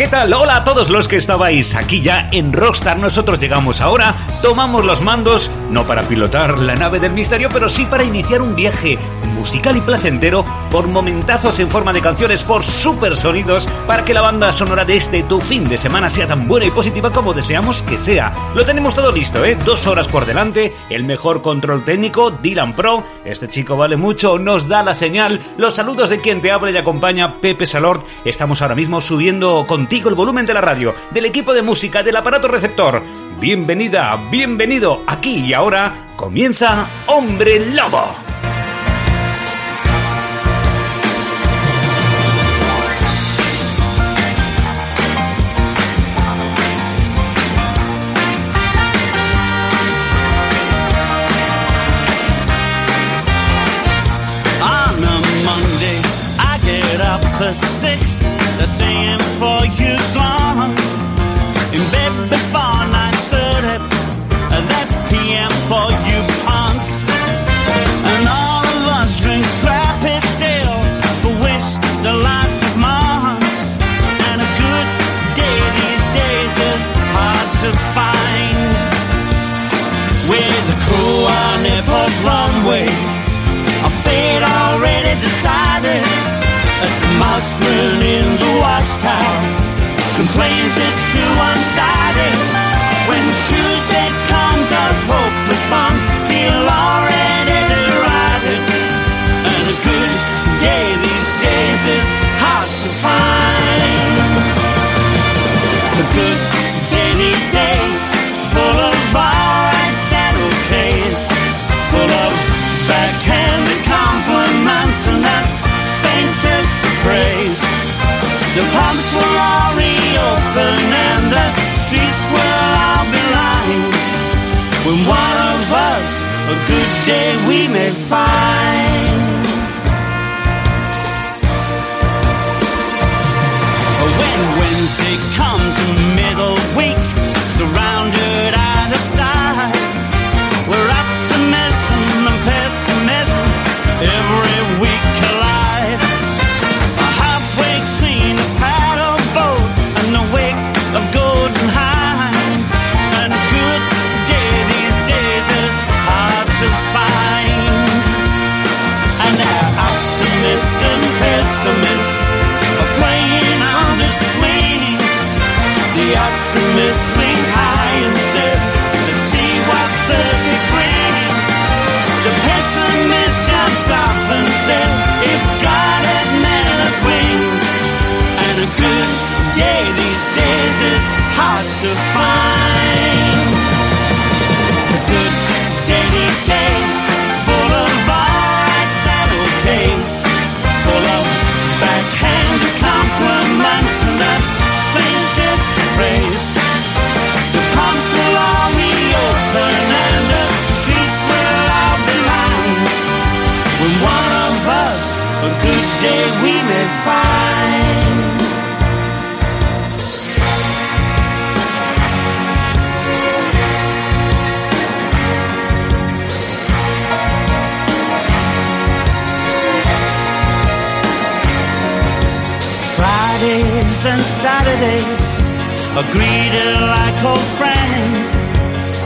¿Qué tal? Hola a todos los que estabais aquí ya en Rockstar. Nosotros llegamos ahora, tomamos los mandos, no para pilotar la nave del misterio, pero sí para iniciar un viaje musical y placentero por momentazos en forma de canciones, por super sonidos, para que la banda sonora de este tu fin de semana sea tan buena y positiva como deseamos que sea. Lo tenemos todo listo, ¿eh? Dos horas por delante, el mejor control técnico, Dylan Pro. Este chico vale mucho, nos da la señal. Los saludos de quien te habla y acompaña, Pepe Salord. Estamos ahora mismo subiendo contigo el volumen de la radio, del equipo de música, del aparato receptor. Bienvenida, bienvenido. Aquí y ahora comienza Hombre Lobo. six. The pumps will all reopen and the streets will all be lined. When one of us a good day we may find. When Wednesday comes the middle week, surrounded to miss me. Fridays and Saturdays are greeted like old friends.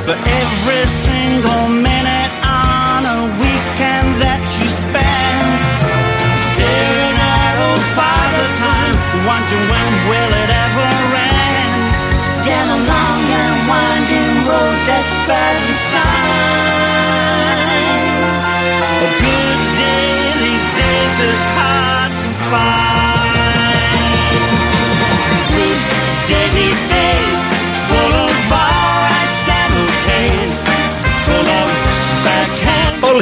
But every single minute on a weekend that you spend staring at old father time, wondering when will it ever end? Down a long and winding road that's badly signed. A good day these days is hard to find.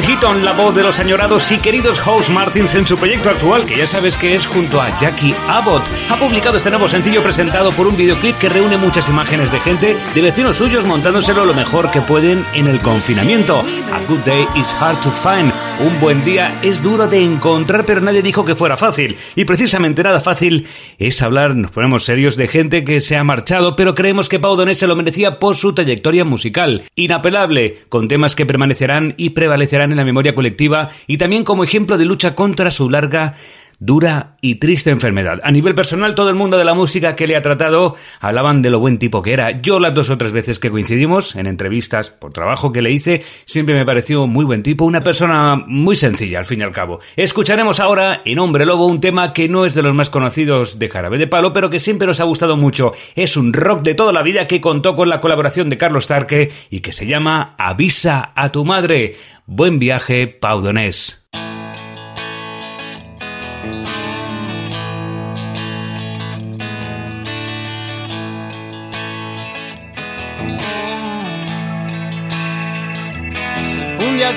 Keaton, la voz de los añorados y queridos House Martins en su proyecto actual, que ya sabes que es junto a Jackie Abbott. Ha publicado este nuevo sencillo presentado por un videoclip que reúne muchas imágenes de gente, de vecinos suyos montándoselo lo mejor que pueden en el confinamiento. A good day is hard to find. Un buen día es duro de encontrar, pero nadie dijo que fuera fácil. Y precisamente nada fácil es hablar, nos ponemos serios, de gente que se ha marchado, pero creemos que Pau Donés se lo merecía por su trayectoria musical. Inapelable, con temas que permanecerán y prevalecerán en la memoria colectiva y también como ejemplo de lucha contra su larga dura y triste enfermedad. A nivel personal, todo el mundo de la música que le ha tratado hablaban de lo buen tipo que era. Yo las dos o tres veces que coincidimos en entrevistas por trabajo que le hice, siempre me pareció muy buen tipo, una persona muy sencilla al fin y al cabo. Escucharemos ahora en Hombre Lobo un tema que no es de los más conocidos de Jarabe de Palo, pero que siempre nos ha gustado mucho. Es un rock de toda la vida que contó con la colaboración de Carlos Tarque y que se llama Avisa a tu madre. Buen viaje, Pau Donés.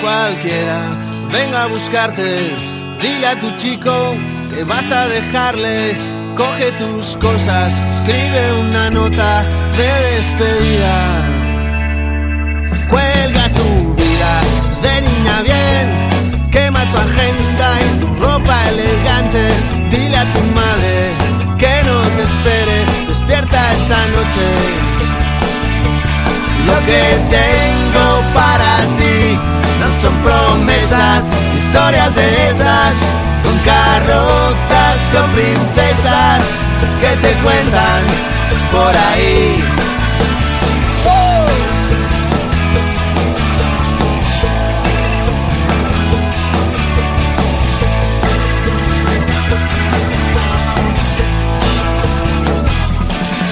Cualquiera venga a buscarte. Dile a tu chico que vas a dejarle. Coge tus cosas, escribe una nota de despedida. Cuelga tu vida de niña bien. Quema tu agenda y tu ropa elegante. Dile a tu madre que no te espere. Despierta esa noche. Lo que no son promesas, historias de esas, con carrozas, con princesas que te cuentan por ahí.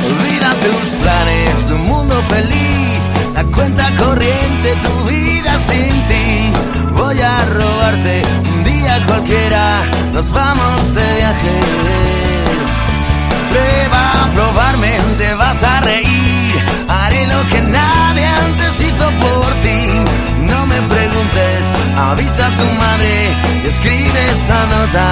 Olvida tus planes un mundo feliz, la cuenta corriente, tu vida sin ti un día cualquiera, nos vamos de viaje. Prueba a probarme, te vas a reír, haré lo que nadie antes hizo por ti. No me preguntes, avisa a tu madre y escribe esa nota.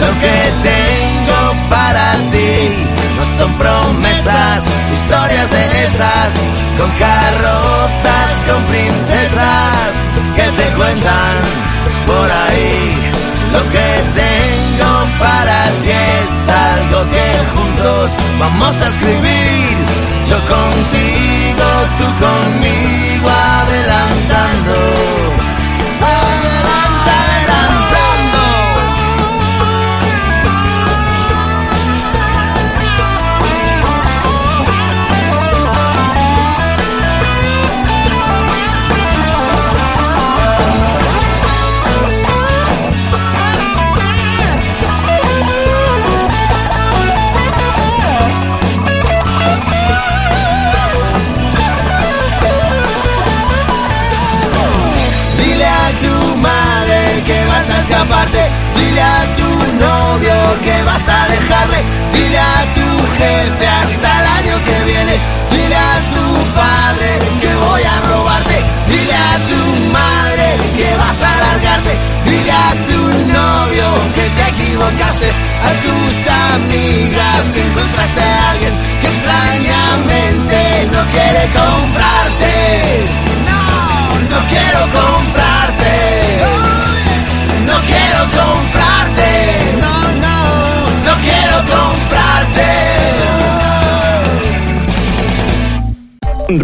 Lo que tengo para ti no son promesas, historias de esas, con carrozas, con princesas que te cuentan por ahí. Lo que tengo para ti es algo que juntos vamos a escribir. Yo contigo, tú conmigo, adelantando Dile a tu novio que vas a dejarle. Dile a tu jefe hasta el año que viene. Dile a tu padre que voy a robarte. Dile a tu madre que vas a largarte. Dile a tu novio que te equivocaste. A tus amigas que encontraste a alguien que extrañamente no quiere comprarte. No, no quiero comprarte quiero comprarte, no, no, no quiero comprarte.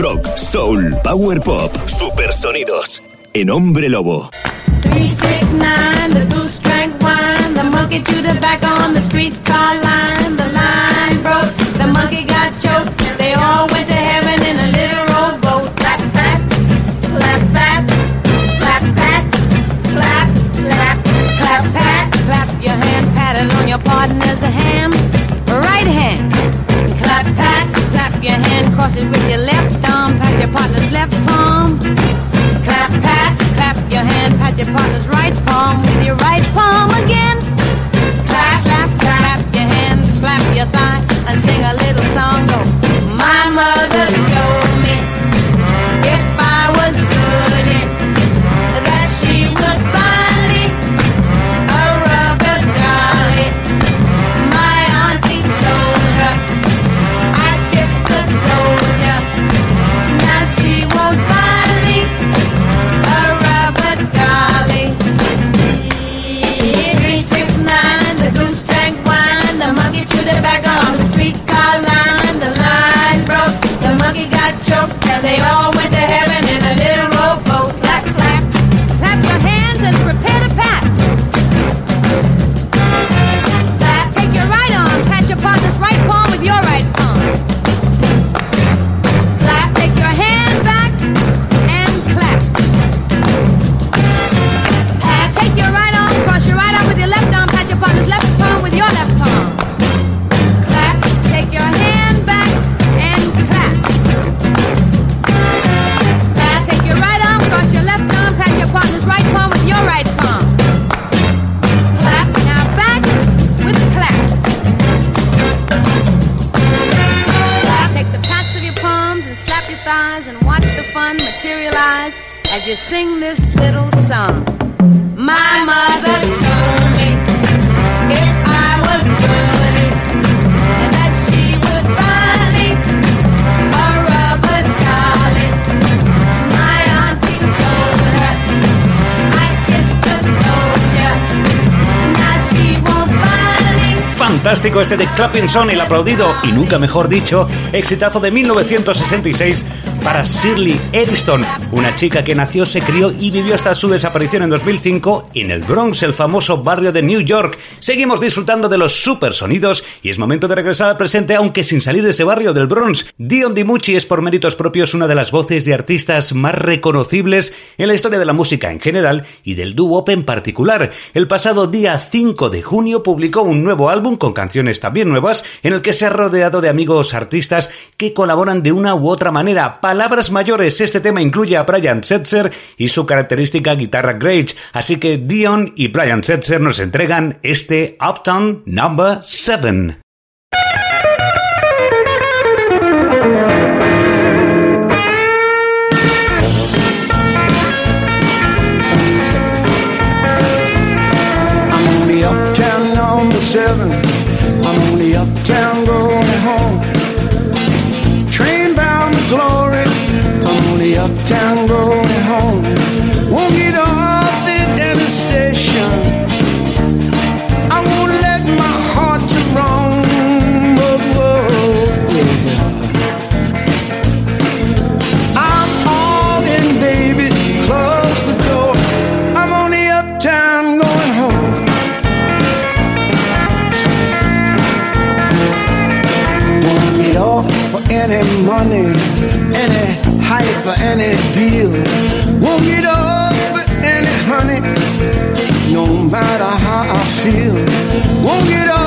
Rock, soul, power pop, super sonidos, en Hombre Lobo. 369, the goose drank wine, the monkey chewed the back on the streetcar your hand, cross it with your left arm, pat your partner's left palm. Clap, pat, clap your hand, pat your partner's right palm with your right palm again. Clap, slap, slap your hand, slap your thigh, and sing a little song. Go. My mother told Este de Clapping Son, el aplaudido y nunca mejor dicho, exitazo de 1966 para Shirley Eriston, una chica que nació, se crió y vivió hasta su desaparición en 2005 en el Bronx, el famoso barrio de New York. Seguimos disfrutando de los super sonidos y es momento de regresar al presente, aunque sin salir de ese barrio del Bronx. Dion DiMucci es por méritos propios una de las voces y artistas más reconocibles en la historia de la música en general y del doo-wop en particular. El pasado día 5 de junio publicó un nuevo álbum con canciones también nuevas en el que se ha rodeado de amigos artistas que colaboran de una u otra manera. Palabras mayores, este tema incluye a Brian Setzer y su característica guitarra Grage, así que Dion y Brian Setzer nos entregan este Uptown Number 7. Money, any hype or any deal. Won't get for any honey, no matter how I feel. Won't get off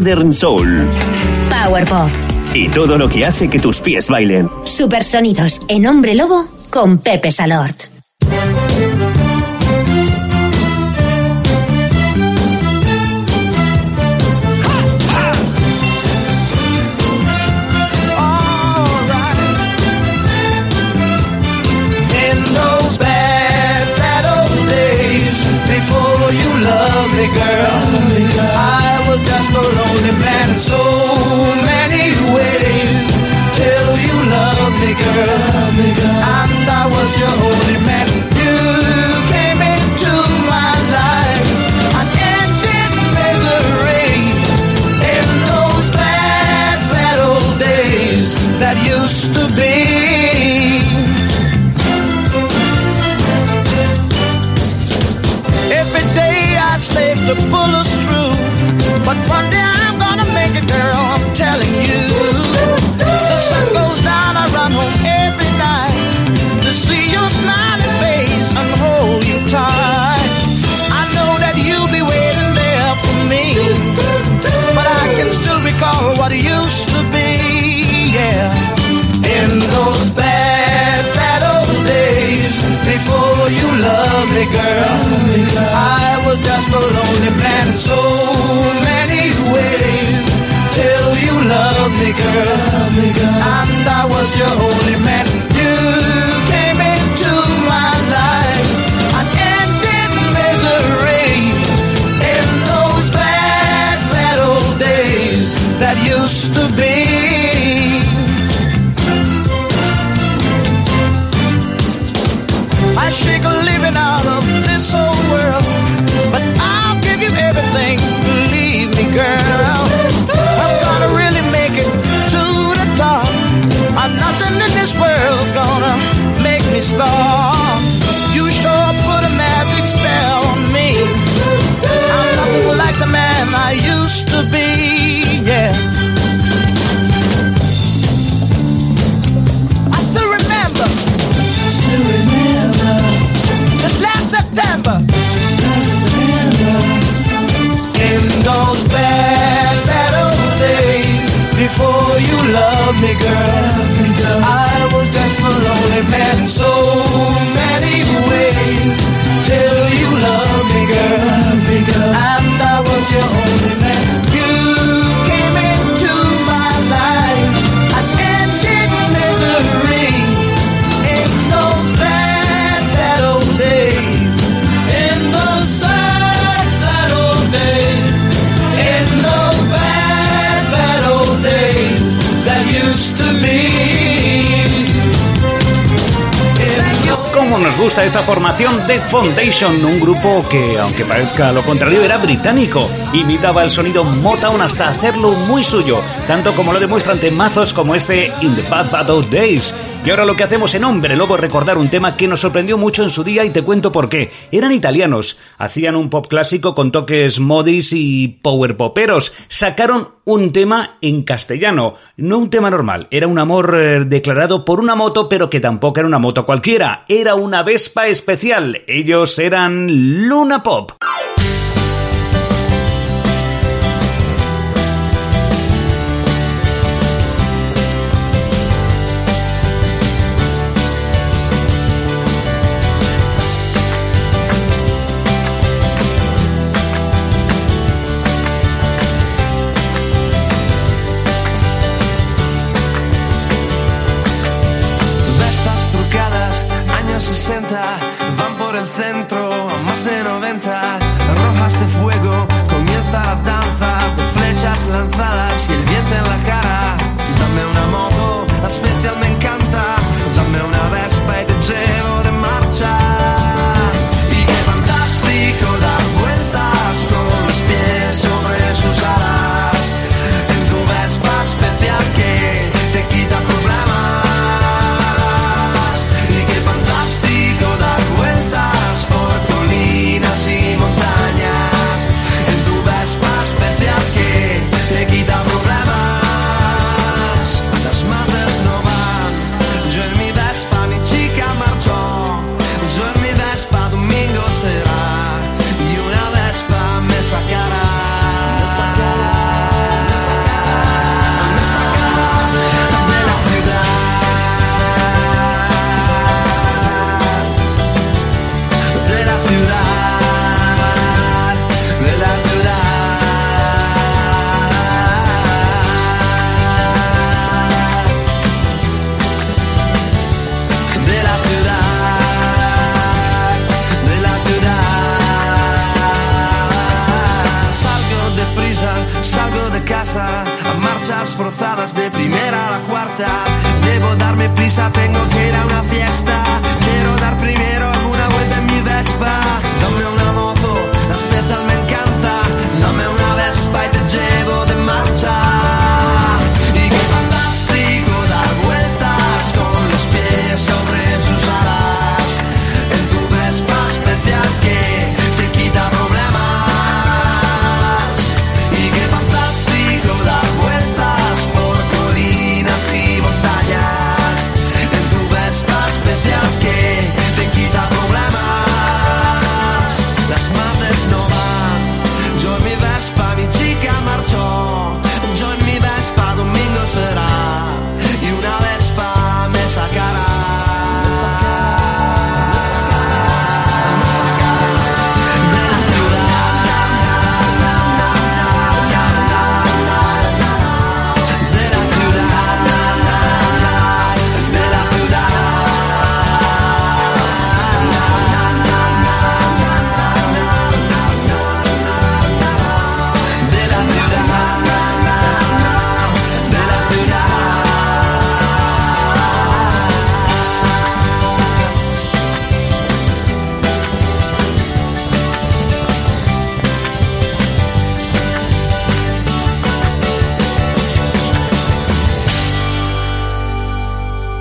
Northern Soul Power Pop, y todo lo que hace que tus pies bailen. Supersonidos en Hombre Lobo con Pepe Salort. So many ways. Till you love me, girl. And I was your only man. You came into my life and ended misery in those bad, bad old days that used to be. Every day I slave to pull us through. But one girl. I was just a lonely man in so many ways. Till you loved me, girl. And I was your only man. You came into my life and ended misery in those bad, bad old days that used to me, girl. I was just a lonely man so ¿Cómo nos gusta esta formación The Foundation? Un grupo que, aunque parezca lo contrario, era británico. Imitaba el sonido Motown hasta hacerlo muy suyo, tanto como lo demuestran temazos como este In the Bad Bad Old Days. Y ahora lo que hacemos en Hombre Lobo es recordar un tema que nos sorprendió mucho en su día y te cuento por qué. Eran italianos, hacían un pop clásico con toques modis y power poperos. Sacaron un tema en castellano, no un tema normal, era un amor eh, declarado por una moto, pero que tampoco era una moto cualquiera, era una Vespa especial. Ellos eran Luna Pop.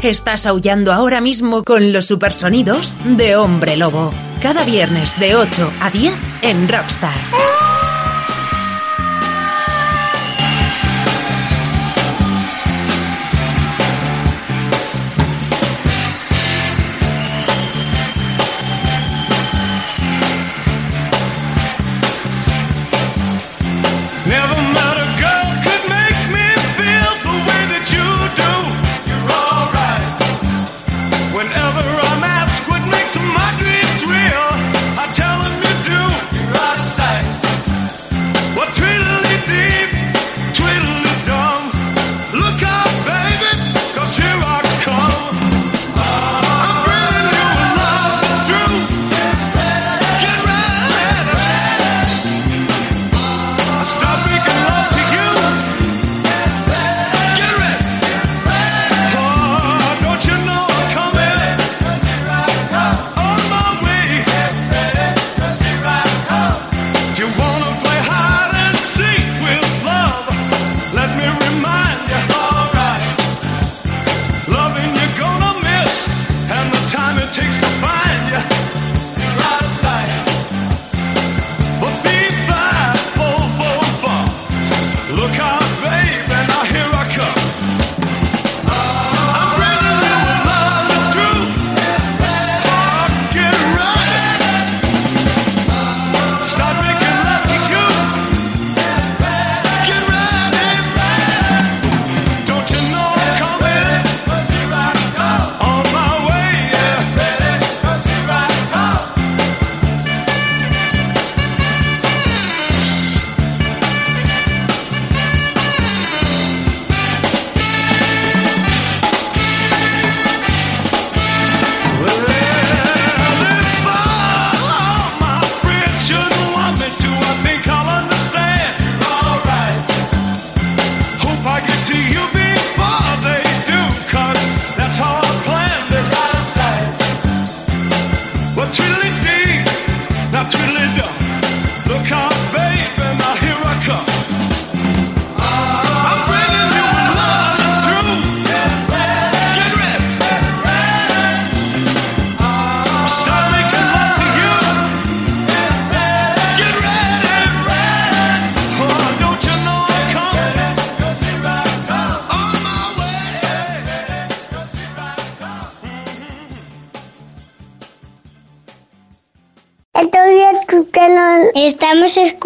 Estás aullando ahora mismo con los supersonidos de Hombre Lobo. Cada viernes de 8 a 10 en Rockstar.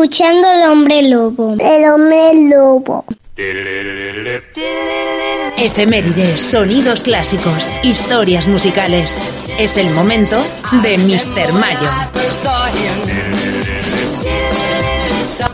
escuchando el hombre lobo. El hombre lobo. Efemérides, sonidos clásicos, historias musicales. Es el momento de Mr. Mayo.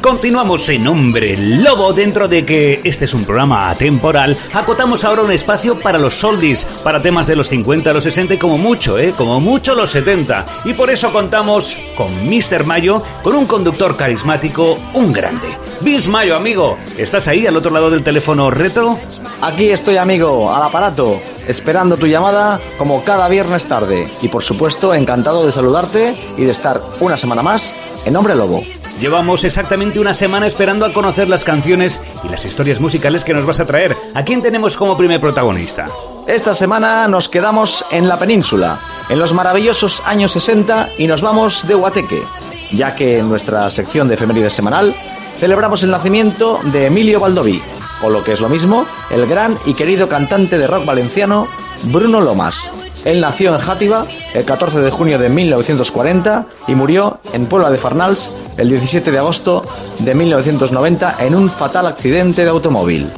Continuamos en Hombre Lobo dentro de que este es un programa atemporal. Acotamos ahora un espacio para los soldis, para temas de los 50, los 60 y como mucho, ¿eh? Como mucho los 70. Y por eso contamos con Mr. Mayo, con un conductor carismático, un grande. Vince Mayo, amigo, ¿estás ahí al otro lado del teléfono retro? Aquí estoy, amigo, al aparato, esperando tu llamada como cada viernes tarde. Y por supuesto, encantado de saludarte y de estar una semana más en Hombre Lobo. Llevamos exactamente una semana esperando a conocer las canciones y las historias musicales que nos vas a traer. ¿A quién tenemos como primer protagonista? Esta semana nos quedamos en la península, en los maravillosos años 60 y nos vamos de Huateque, ya que en nuestra sección de efemérides semanal celebramos el nacimiento de Emilio Baldoví, o lo que es lo mismo, el gran y querido cantante de rock valenciano Bruno Lomas. Él nació en Játiva el 14 de junio de 1940 y murió en Puebla de Farnals el 17 de agosto de 1990 en un fatal accidente de automóvil.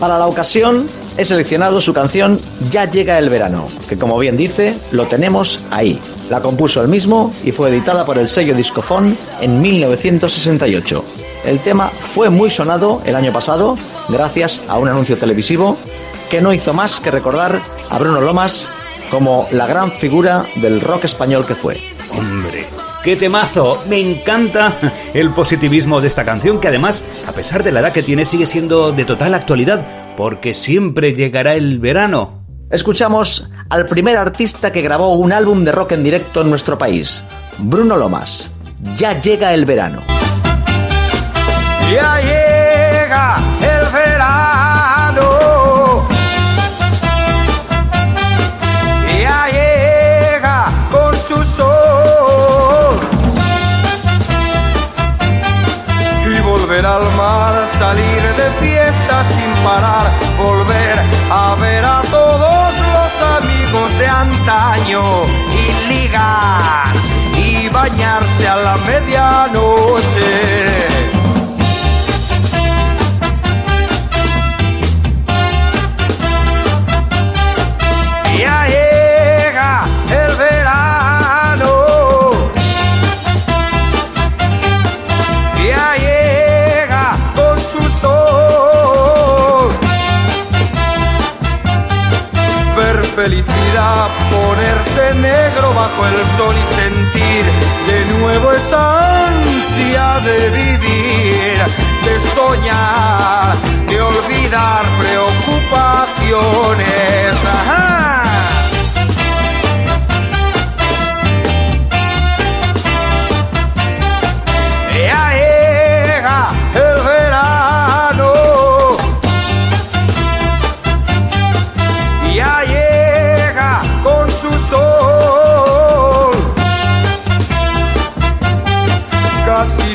Para la ocasión he seleccionado su canción Ya llega el verano, que como bien dice, lo tenemos ahí. La compuso él mismo y fue editada por el sello Discofón en 1968. El tema fue muy sonado el año pasado gracias a un anuncio televisivo que no hizo más que recordar a Bruno Lomas como la gran figura del rock español que fue. Hombre, qué temazo. Me encanta el positivismo de esta canción que además, a pesar de la edad que tiene, sigue siendo de total actualidad, porque siempre llegará el verano. Escuchamos al primer artista que grabó un álbum de rock en directo en nuestro país, Bruno Lomas. Ya llega el verano. Ya llega volver al mar, salir de fiesta sin parar, volver a ver a todos los amigos de antaño y ligar y bañarse a la medianoche. Felicidad, ponerse negro bajo el sol y sentir de nuevo esa ansia de vivir, de soñar, de olvidar preocupaciones.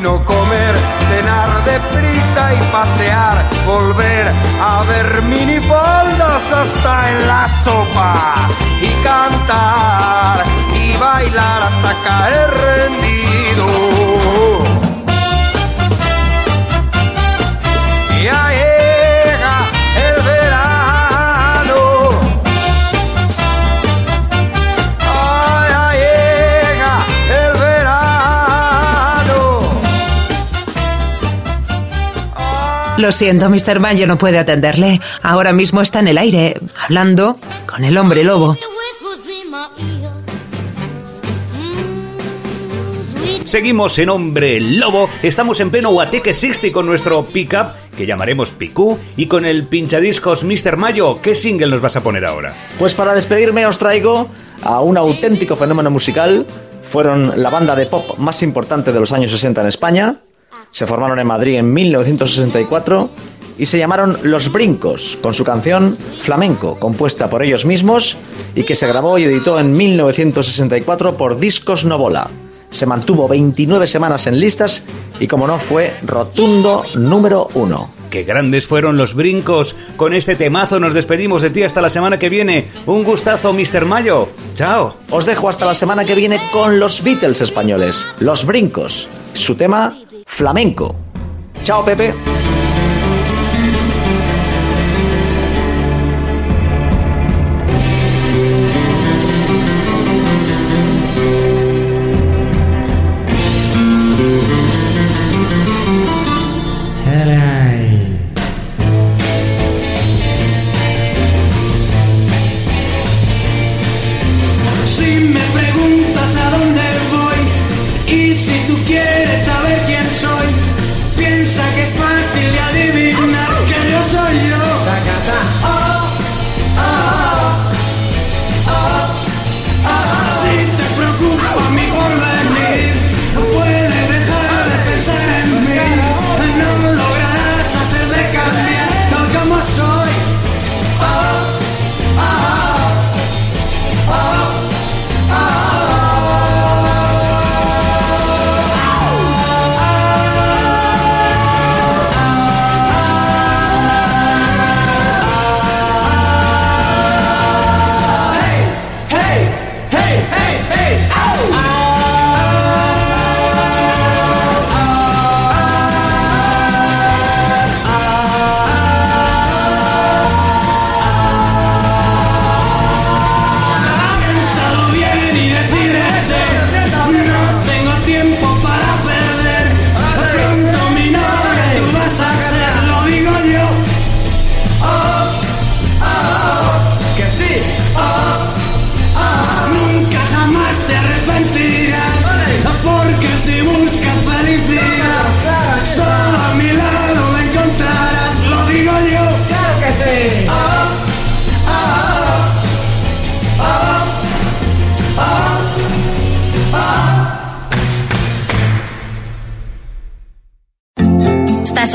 Casi no comer, cenar deprisa y pasear, volver a ver minifaldas hasta en la sopa y cantar y bailar hasta caer rendido. Lo siento, Mr. Mayo no puede atenderle. Ahora mismo está en el aire, hablando con el hombre lobo. Seguimos en Hombre Lobo, estamos en pleno Guateque 60 con nuestro pickup, que llamaremos Picú, y con el pinchadiscos Mr. Mayo. ¿Qué single nos vas a poner ahora? Pues para despedirme os traigo a un auténtico fenómeno musical. Fueron la banda de pop más importante de los años 60 en España. Se formaron en Madrid en 1964 y se llamaron Los Brincos, con su canción Flamenco, compuesta por ellos mismos y que se grabó y editó en 1964 por Discos Novola. Se mantuvo 29 semanas en listas y como no fue rotundo número uno. Qué grandes fueron los brincos. Con este temazo nos despedimos de ti hasta la semana que viene. Un gustazo, Mr. Mayo. Chao. Os dejo hasta la semana que viene con los Beatles españoles, Los Brincos, su tema Flamenco. Chao, Pepe.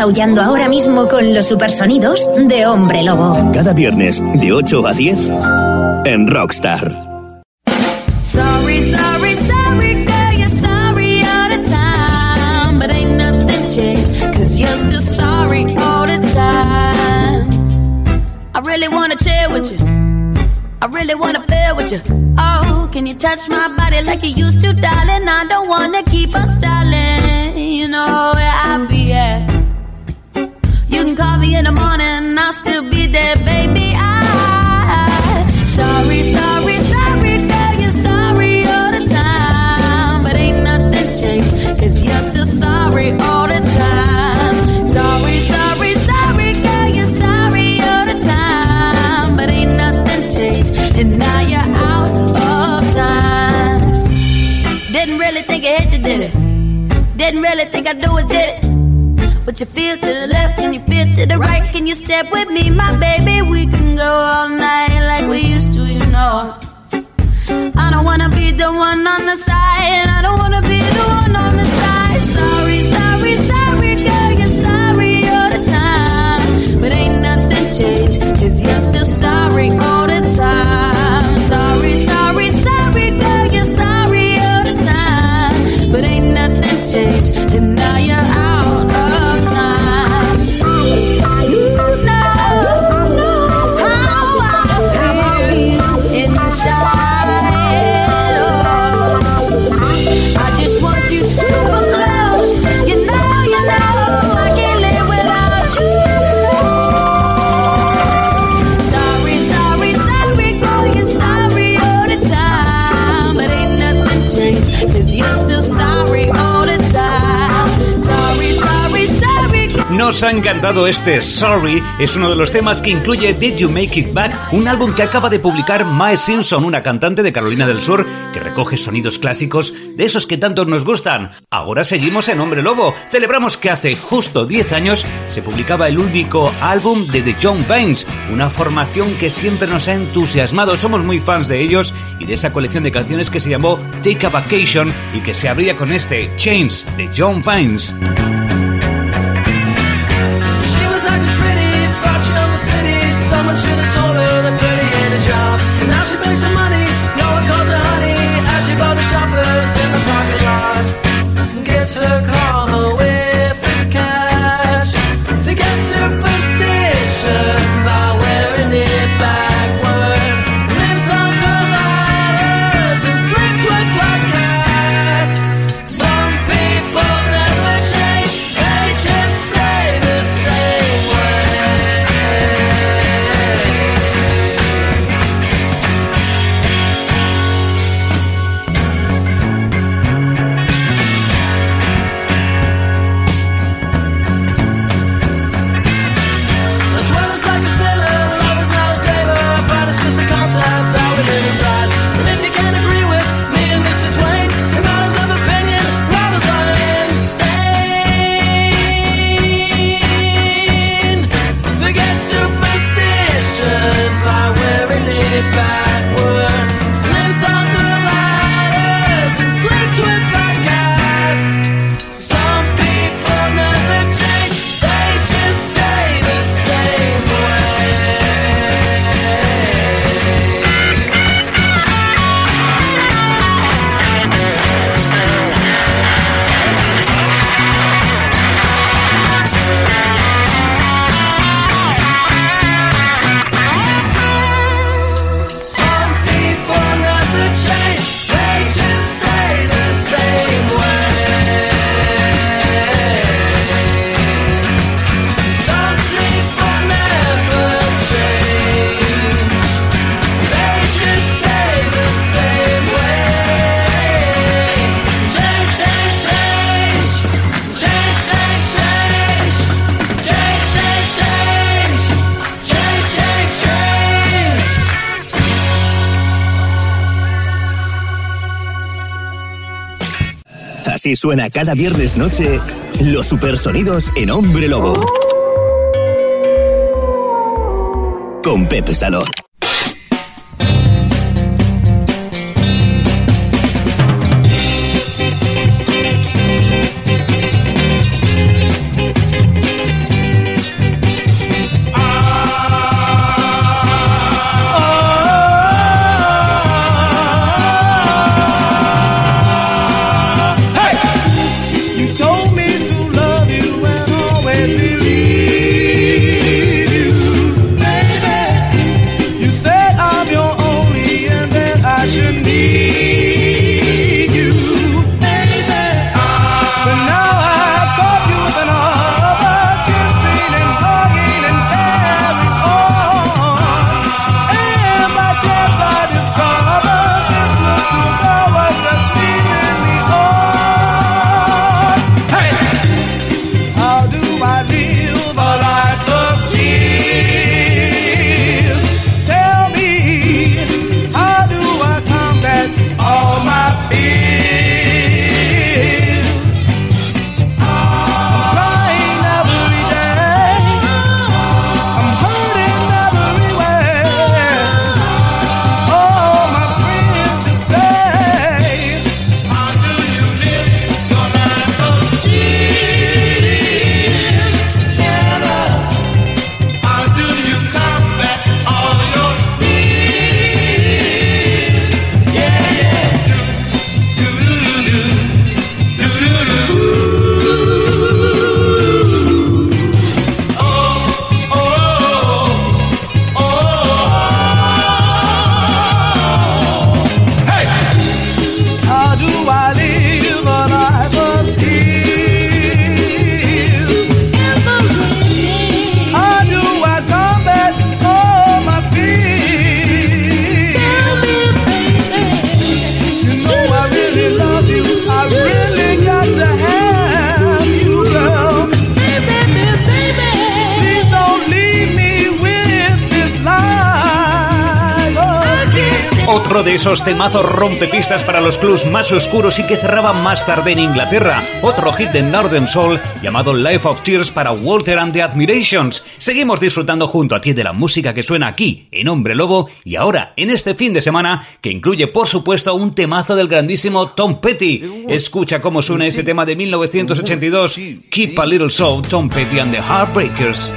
Aullando ahora mismo con los supersonidos de Hombre Lobo. Cada viernes, de 8 a 10, en Rockstar. Sorry, sorry, sorry, girl, you're sorry all the time. But ain't nothing changed, cause you're still sorry all the time. I really wanna chill with you. I really wanna feel with you. Oh, can you touch my body like you used to, darling? I don't wanna keep on stalling. You know where I'll be at. You can call me in the morning, I'll still be there, baby. I, sorry, sorry, sorry, girl, you're sorry all the time. But ain't nothing changed, cause you're still sorry all the time. Sorry, sorry, sorry, girl, you're sorry all the time. But ain't nothing changed, and now you're out of time. Didn't really think I hit you, did it? Didn't really think I'd do it, did it? But you feel to the left and you to the right. Can you step with me, my baby? We can go all night like we used to, you know. I don't wanna be the one on the side. I don't wanna be the one on the side. Sorry, sorry, sorry, Nos ha encantado este Sorry, es uno de los temas que incluye Did You Make It Back, un álbum que acaba de publicar Mae Simpson, una cantante de Carolina del Sur que recoge sonidos clásicos de esos que tanto nos gustan. Ahora seguimos en Hombre Lobo, celebramos que hace justo 10 años se publicaba el único álbum de The John Pains, una formación que siempre nos ha entusiasmado, somos muy fans de ellos y de esa colección de canciones que se llamó Take a Vacation y que se abría con este Chains de John Pains. suena cada viernes noche los supersonidos en Hombre Lobo. Con Pepe Salón. otro de esos temazos rompepistas para los clubs más oscuros y que cerraban más tarde en Inglaterra. Otro hit de Northern Soul llamado Life of Tears para Walter and the Admirations. Seguimos disfrutando junto a ti de la música que suena aquí en Hombre Lobo y ahora en este fin de semana que incluye por supuesto un temazo del grandísimo Tom Petty. Escucha cómo suena este tema de 1982, Keep a Little Soul, Tom Petty and the Heartbreakers.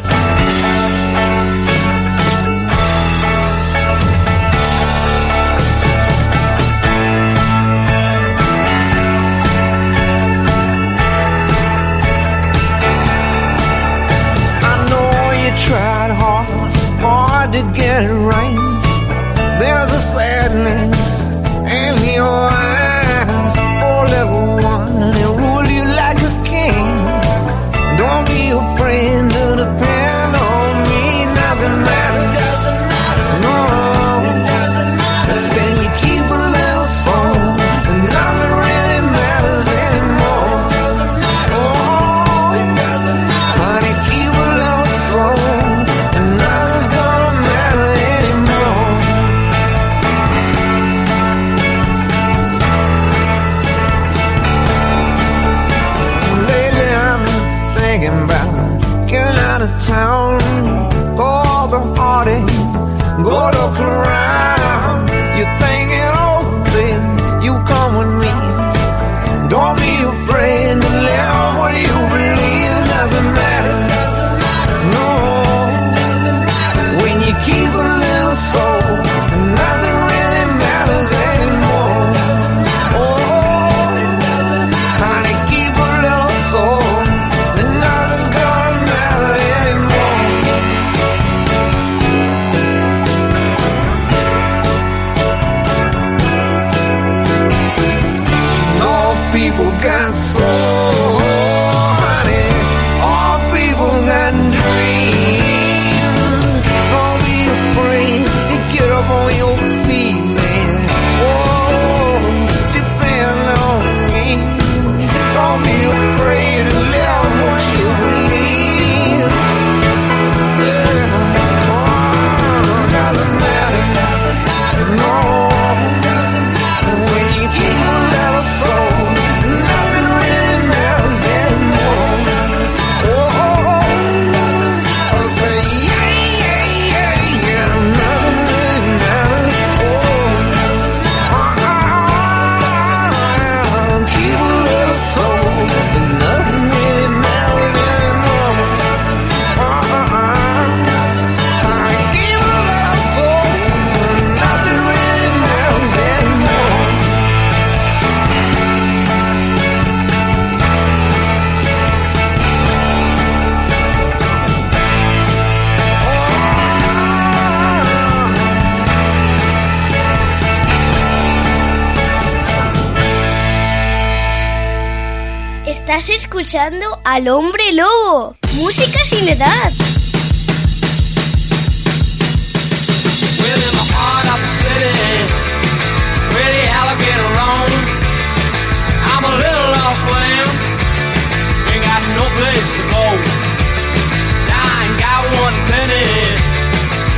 Ain't got one penny,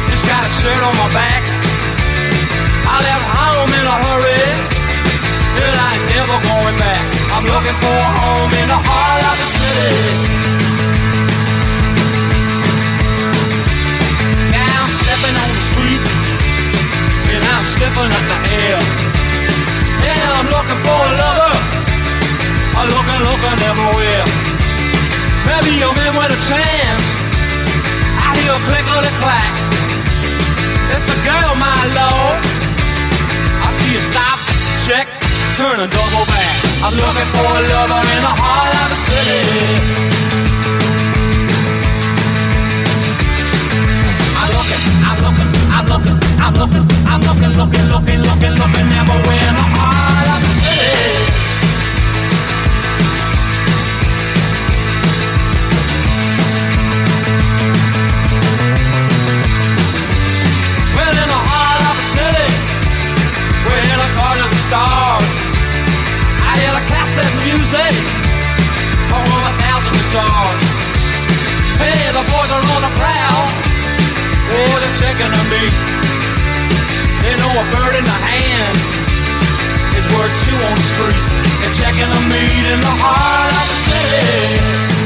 just got a shirt on my back. I left home in a hurry, but I ain't never going back. I'm looking for a home in the heart of the city. Now I'm stepping on the street and I'm stepping up the air. And I'm looking for a lover. I'm looking, looking everywhere. Maybe a man with a chance. I hear a click on the clack. It's a girl, my lord. Turn and double back. I'm looking for a lover in the heart of the city. I'm looking, I'm looking, I'm looking, I'm looking, I'm looking, looking, looking, looking, looking everywhere in the heart cassette music over a thousand guitars. Hey, the boys are on the prowl. Oh, they're checking on me. They know a bird in the hand is worth two on the street. They're checking on me in the heart of the city.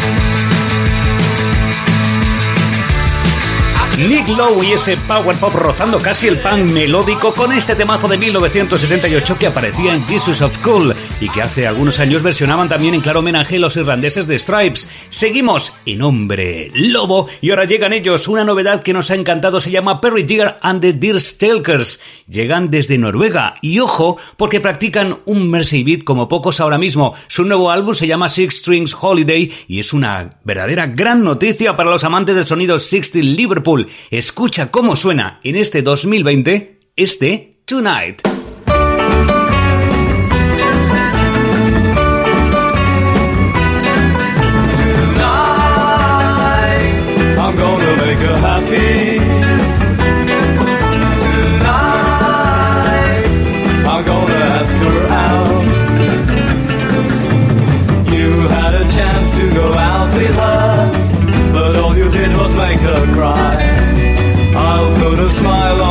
Nick Lowe y ese power pop rozando casi el pan melódico con este temazo de 1978 que aparecía en Jesus of Cool y que hace algunos años versionaban también en claro homenaje los irlandeses de Stripes. Seguimos en Hombre Lobo y ahora llegan ellos. Una novedad que nos ha encantado se llama Perry Deer and the Deer Stalkers. Llegan desde Noruega y ojo porque practican un Mercy Beat como pocos ahora mismo. Su nuevo álbum se llama Six Strings Holiday y es una verdadera gran noticia para los amantes del sonido 60 Liverpool. Escucha cómo suena en este 2020 este Tonight.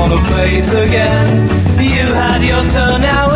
On her face again. You had your turn, now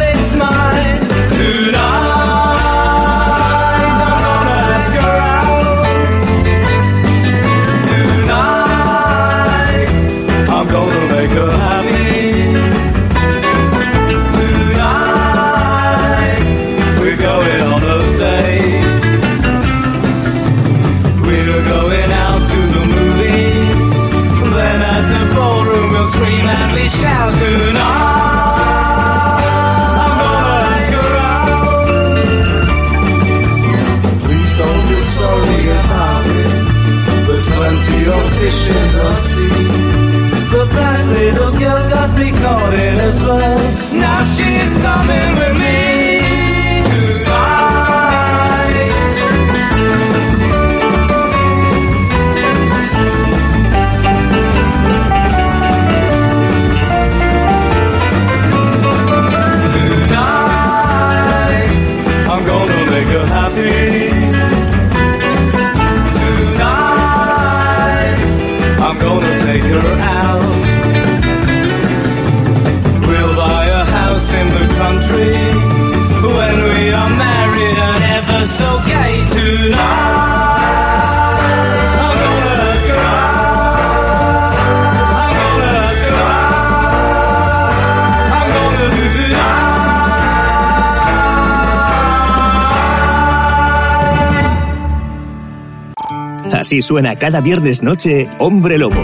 Así suena cada viernes noche Hombre Lobo.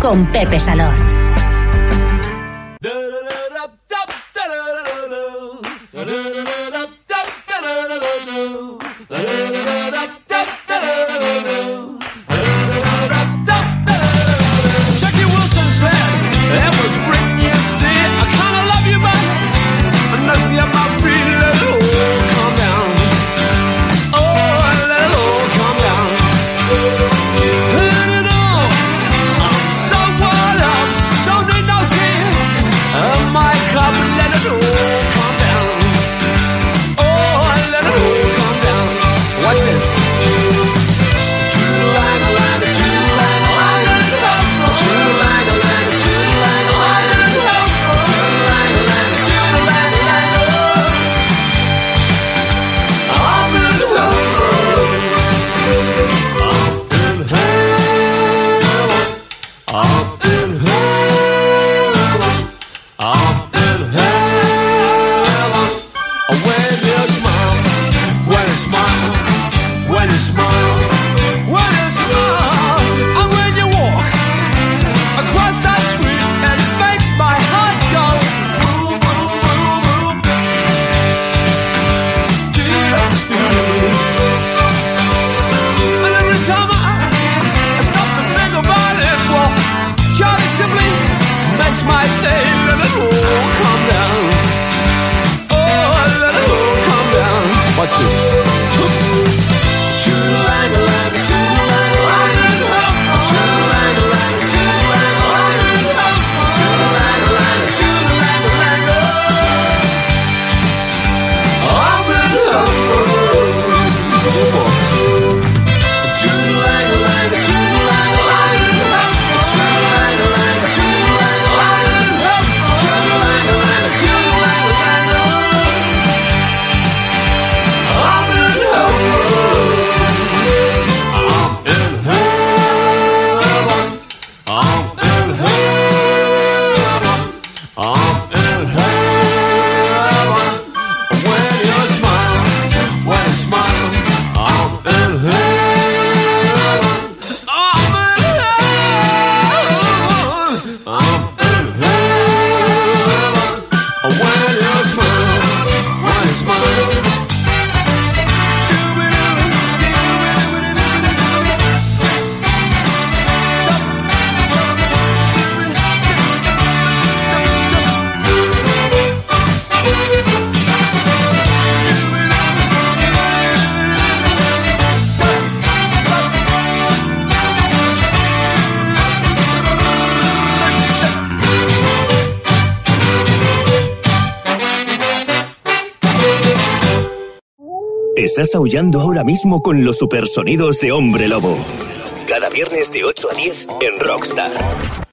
Con Pepe Salord. aullando ahora mismo con los supersonidos de Hombre Lobo. Cada viernes de 8 a 10 en Rockstar.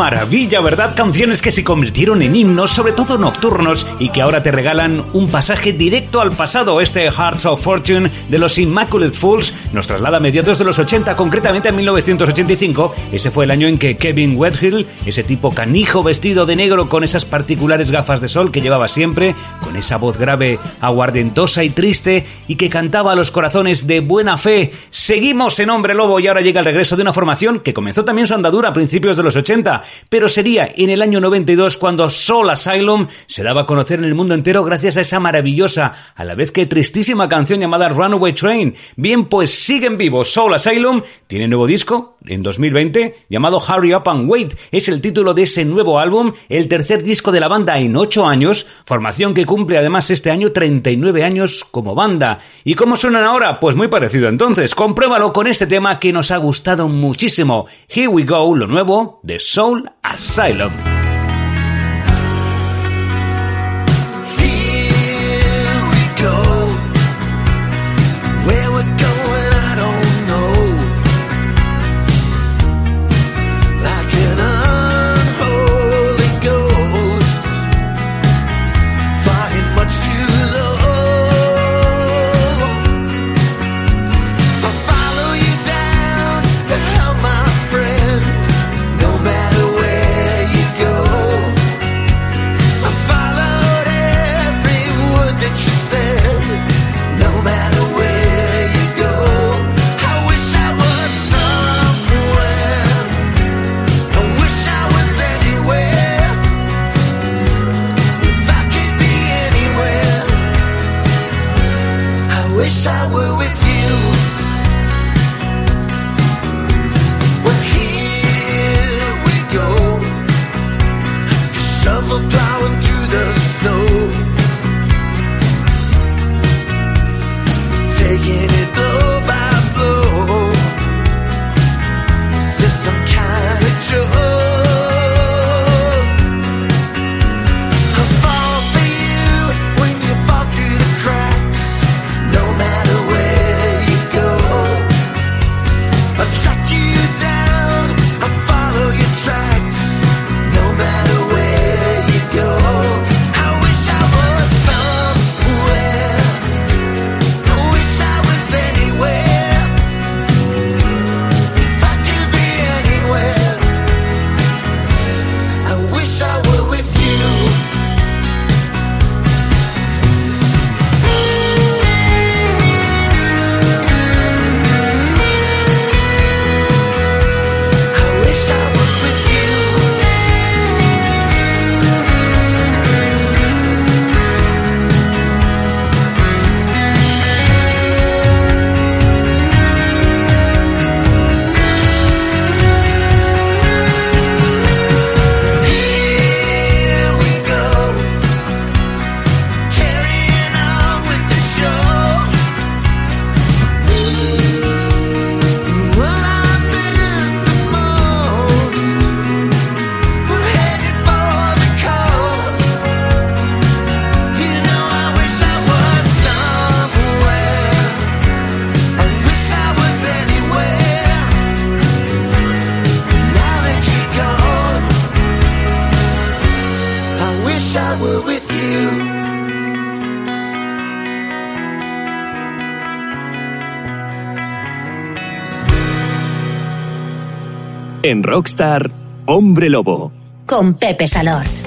Maravilla, verdad! Canciones que se convirtieron en himnos, sobre todo nocturnos, y que ahora te regalan un pasaje directo al pasado. Este Hearts of Fortune de los Immaculate Fools nos traslada a mediados de los 80, concretamente en 1985. Ese fue el año en que Kevin Wethill, ese tipo canijo vestido de negro con esas particulares gafas de sol que llevaba siempre, con esa voz grave, aguardentosa y triste, y que cantaba a los corazones de buena fe. Seguimos en Hombre Lobo y ahora llega el regreso de una formación que comenzó también su andadura a principios de los 80, pero sería en el año 92 cuando Soul Asylum se daba a conocer en el mundo entero gracias a esa maravillosa, a la vez que tristísima canción llamada Runaway Train. Bien, pues siguen vivos. Soul Asylum tiene nuevo disco en 2020 llamado Hurry Up and Wait. Es el título de ese nuevo álbum, el tercer disco de la banda en 8 años, formación que cumple además este año 39 años como banda. ¿Y cómo suenan ahora? Pues muy parecido entonces. Compruébalo con este tema que nos ha gustado muchísimo. Here We Go, lo nuevo de Soul Asylum. en Rockstar Hombre Lobo. Con Pepe Salord.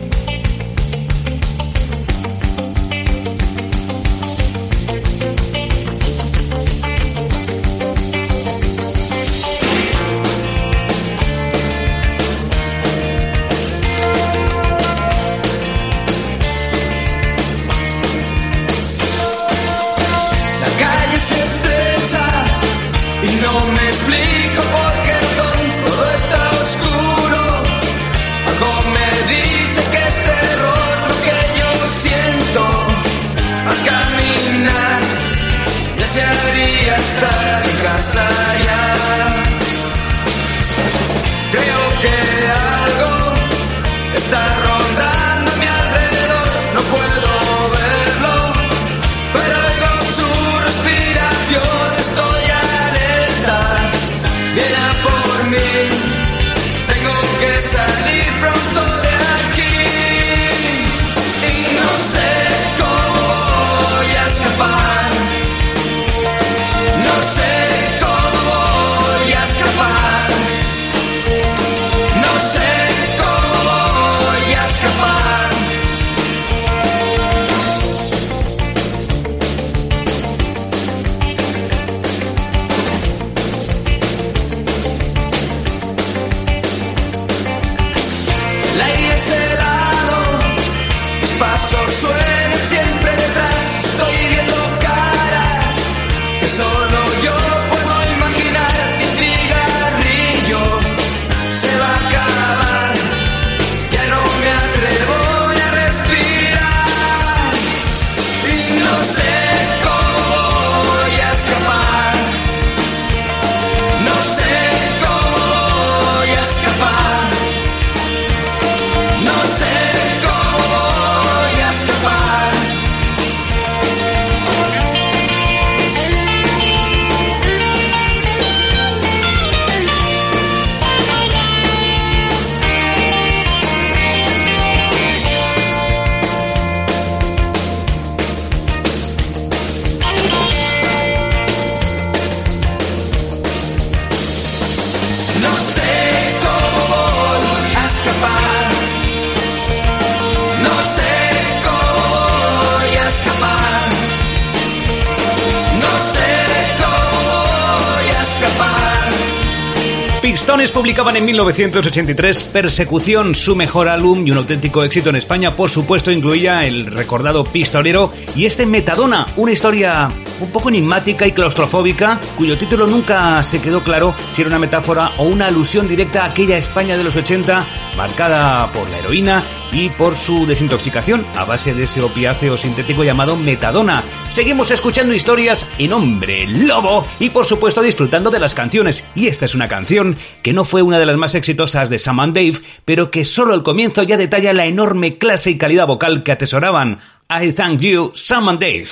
Publicaban en 1983 Persecución, su mejor álbum y un auténtico éxito en España, por supuesto incluía el recordado Pistolero y este Metadona, una historia un poco enigmática y claustrofóbica, cuyo título nunca se quedó claro si era una metáfora o una alusión directa a aquella España de los 80 marcada por la heroína y por su desintoxicación a base de ese opiáceo sintético llamado metadona. Seguimos escuchando historias en hombre lobo y por supuesto disfrutando de las canciones. Y esta es una canción que no fue una de las más exitosas de Sam and Dave, pero que solo al comienzo ya detalla la enorme clase y calidad vocal que atesoraban. I thank you, Sam and Dave.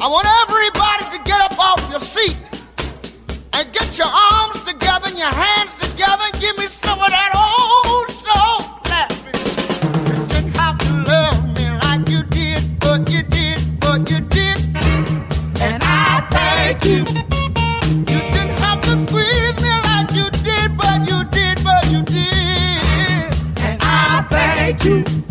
I want everybody to get up off your seat and get your arms together and your hands you.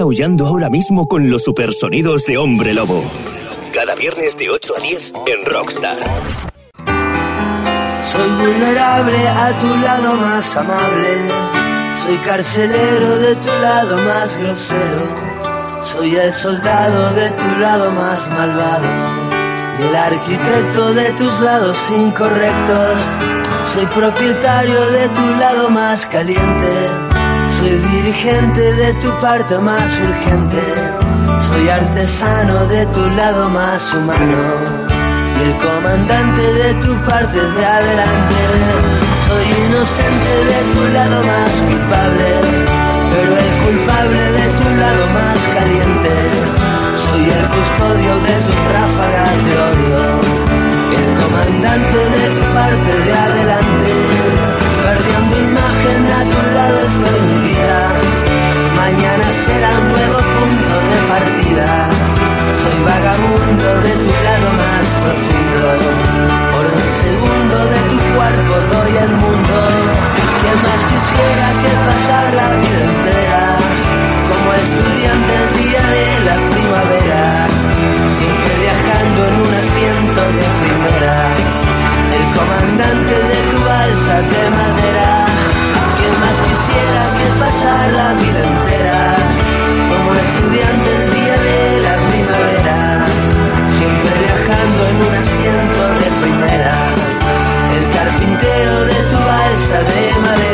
Aullando ahora mismo con los supersonidos de Hombre Lobo. Cada viernes de 8 a 10 en Rockstar. Soy vulnerable a tu lado más amable. Soy carcelero de tu lado más grosero. Soy el soldado de tu lado más malvado. Y el arquitecto de tus lados incorrectos. Soy propietario de tu lado más caliente. Soy dirigente de tu parte más urgente. Soy artesano de tu lado más humano y el comandante de tu parte de adelante. Soy inocente de tu lado más culpable, pero el culpable de tu lado más caliente. Soy el custodio de tus ráfagas de odio, el comandante de tu parte de de tu balsa de madera. Que más quisiera que pasar la vida entera. Como estudiante el día de la primavera. Siempre viajando en un asiento de primera. El carpintero de tu balsa de madera.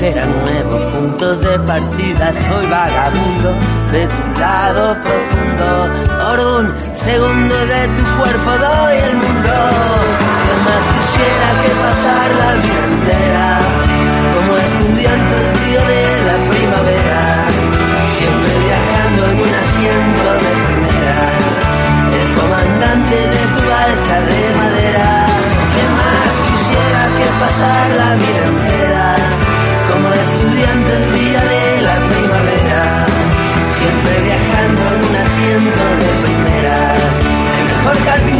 Será nuevo punto de partida. Soy vagabundo de tu lado profundo. Por un segundo de tu cuerpo doy el mundo. Que más quisiera que pasar la vida entera. Como estudiante del día de la primavera. Siempre viajando en un asiento de primera. El comandante de tu balsa de madera. Que más quisiera que pasar la vida entera. De primera. El mejor carpintero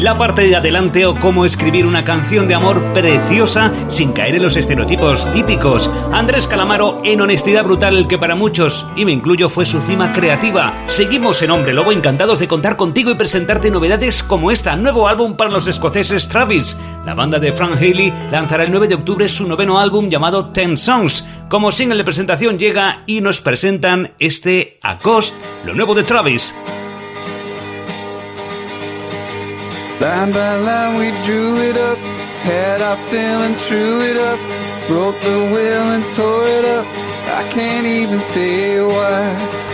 la parte de adelante o cómo escribir una canción de amor preciosa sin caer en los estereotipos típicos. Andrés Calamaro en Honestidad Brutal, el que para muchos, y me incluyo, fue su cima creativa. Seguimos en Hombre Lobo, encantados de contar contigo y presentarte novedades como esta, nuevo álbum para los escoceses Travis. La banda de Frank Haley lanzará el 9 de octubre su noveno álbum llamado Ten Songs. Como single de presentación llega y nos presentan este A Cost, lo nuevo de Travis. Line by line we drew it up, had our feeling, threw it up, broke the will and tore it up. I can't even say why.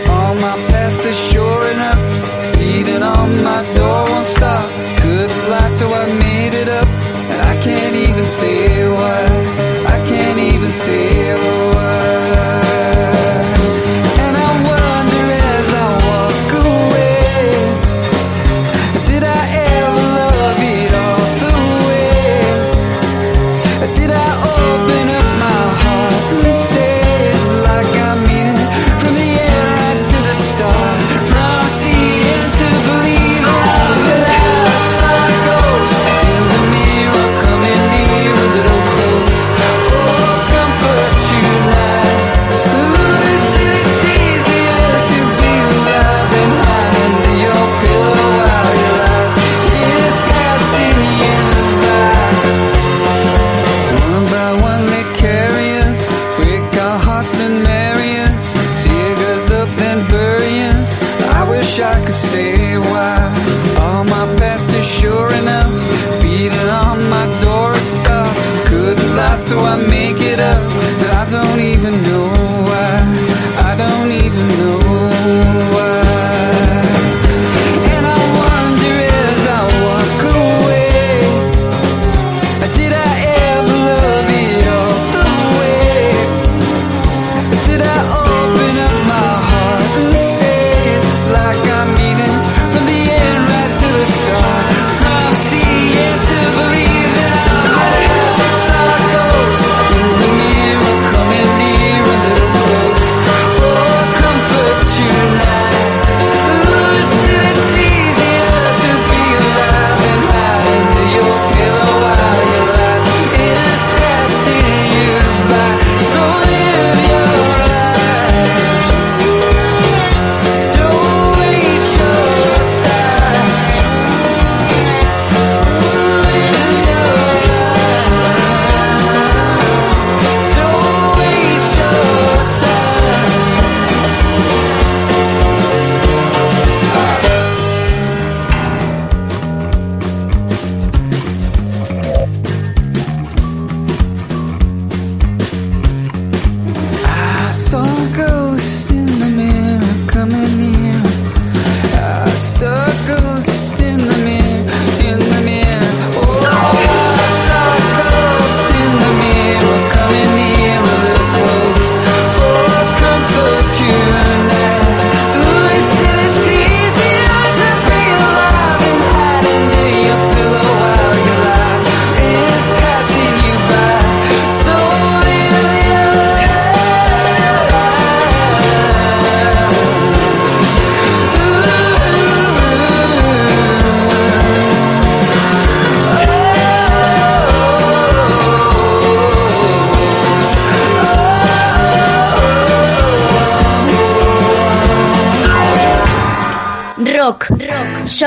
All my past is shoring up, beating on my door won't stop. Couldn't lie, so I made it up, and I can't even say why. I can't even say why.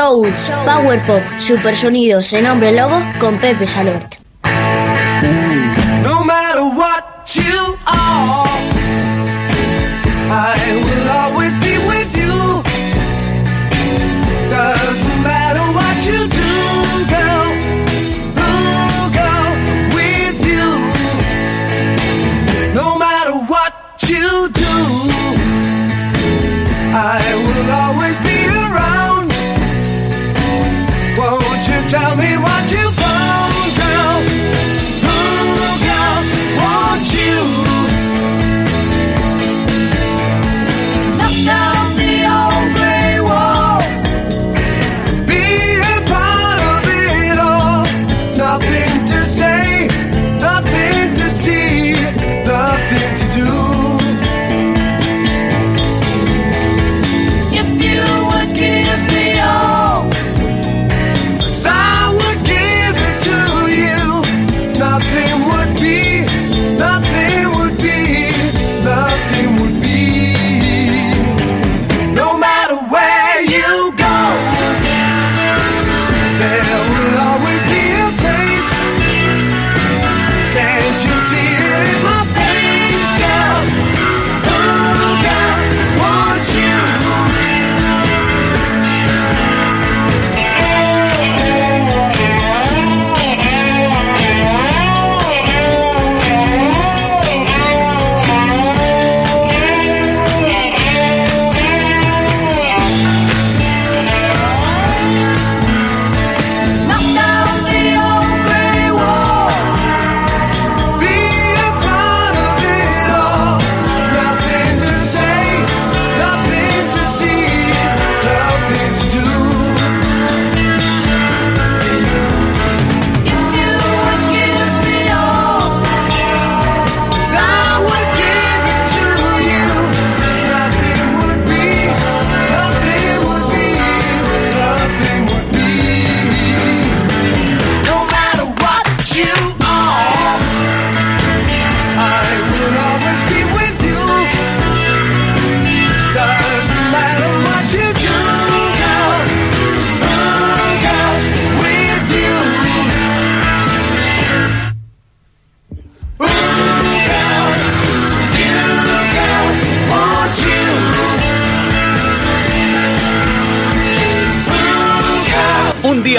Power Pop, Supersonidos en Hombre Lobo con Pepe Salort.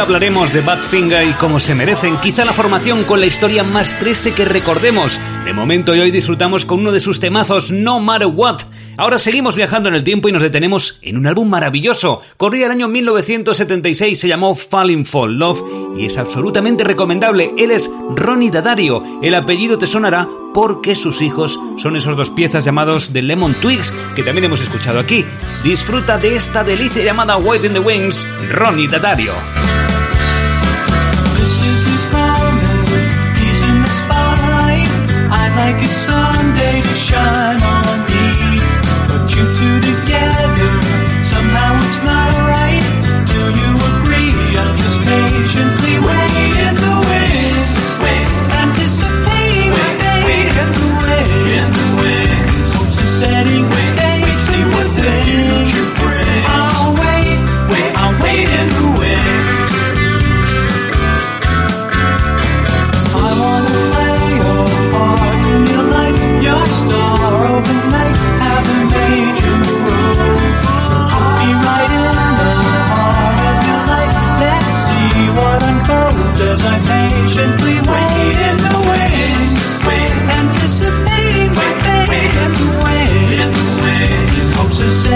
Hablaremos de Badfinger y cómo se merecen, quizá la formación con la historia más triste que recordemos. De momento y hoy disfrutamos con uno de sus temazos No Matter What. Ahora seguimos viajando en el tiempo y nos detenemos en un álbum maravilloso. Corría el año 1976, se llamó Falling for Love y es absolutamente recomendable. Él es Ronnie Dadario. El apellido te sonará porque sus hijos son esos dos piezas llamados The Lemon Twigs que también hemos escuchado aquí. Disfruta de esta delicia llamada White in the Wings, Ronnie Dadario. Like it someday to shine on me. But you two together, somehow it's not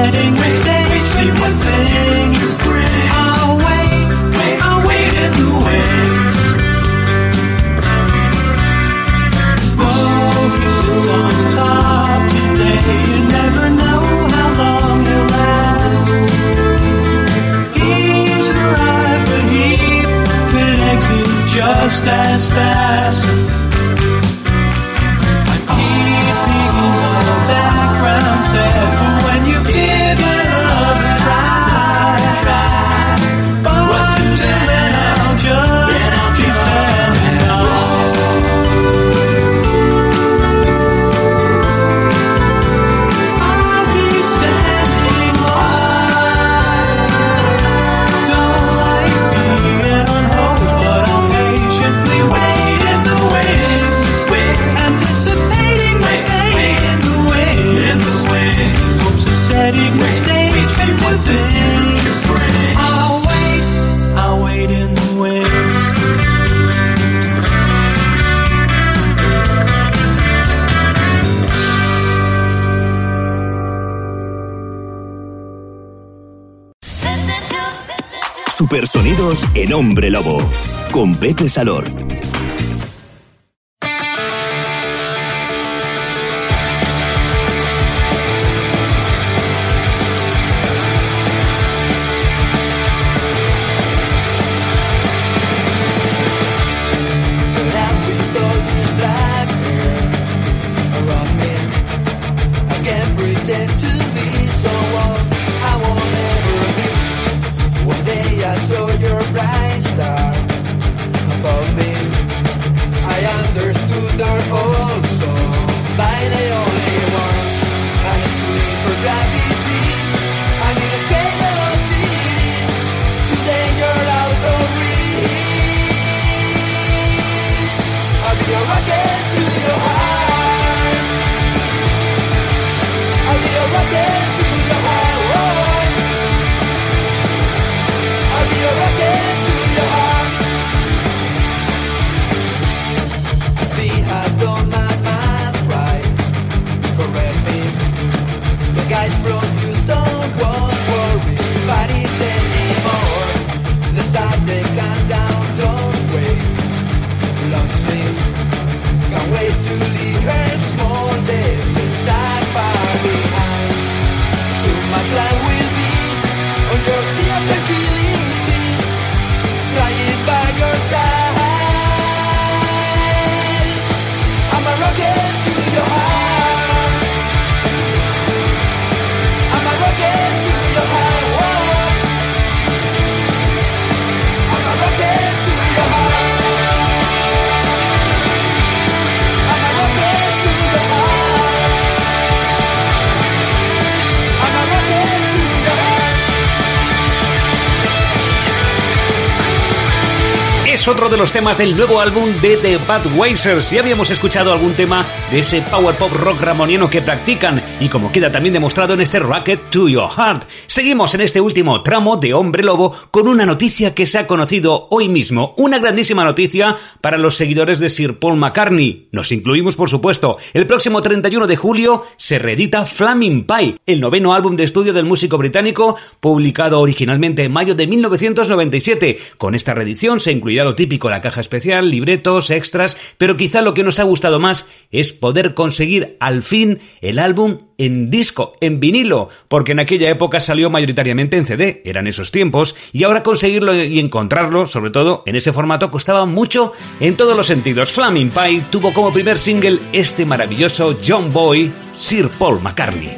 Are setting the stage, see what things you bring. I'll wait, wait, I'll wait in the wings. Whoa, he sits on top today. You never know how long he'll last. He's arrived, but he could exit just as fast. Supersonidos en Hombre Lobo. Con Pepe Salor. Temas del nuevo álbum de The Budweisers. Ya habíamos escuchado algún tema de ese power pop rock ramoniano que practican y como queda también demostrado en este Rocket to Your Heart. Seguimos en este último tramo de Hombre Lobo con una noticia que se ha conocido hoy mismo. Una grandísima noticia para los seguidores de Sir Paul McCartney. Nos incluimos, por supuesto. El próximo 31 de julio se reedita Flaming Pie, el noveno álbum de estudio del músico británico, publicado originalmente en mayo de 1997. Con esta reedición se incluirá lo típico, la caja especial, libretos, extras, pero quizá lo que nos ha gustado más es poder conseguir al fin el álbum en disco, en vinilo, porque en aquella época salió mayoritariamente en CD, eran esos tiempos, y ahora conseguirlo y encontrarlo, sobre todo en ese formato, costaba mucho en todos los sentidos. Flaming Pie tuvo como primer single este maravilloso John Boy, Sir Paul McCartney.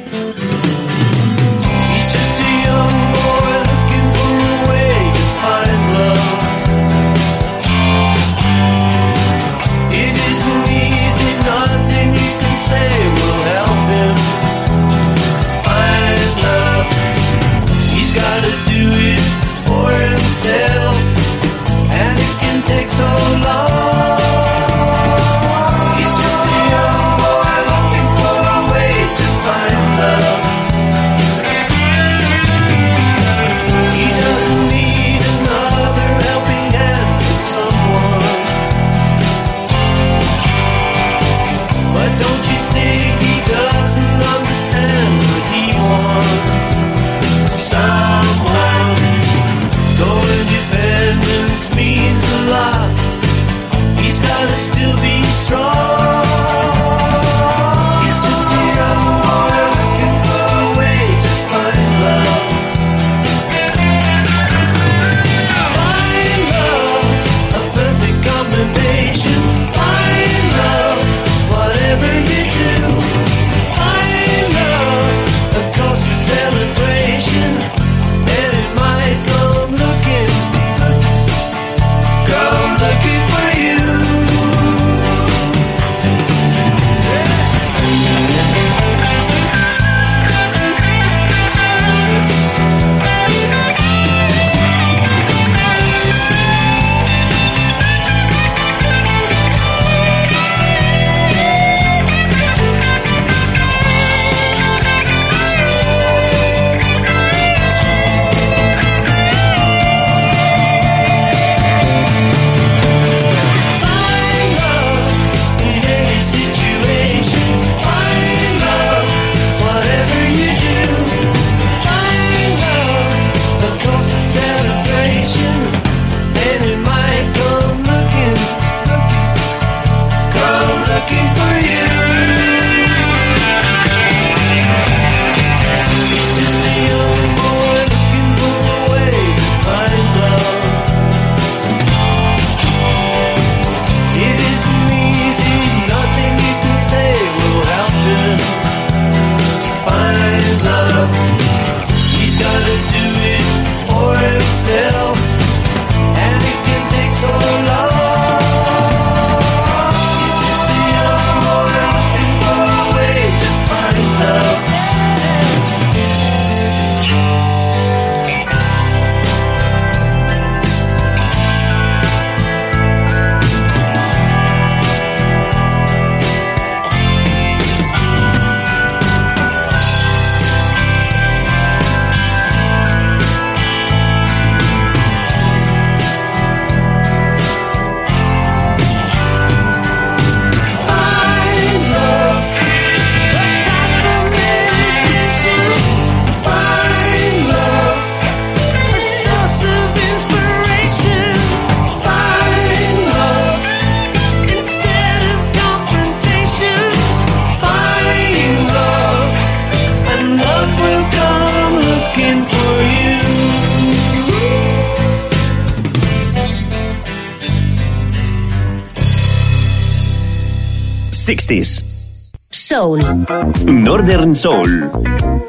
Soul,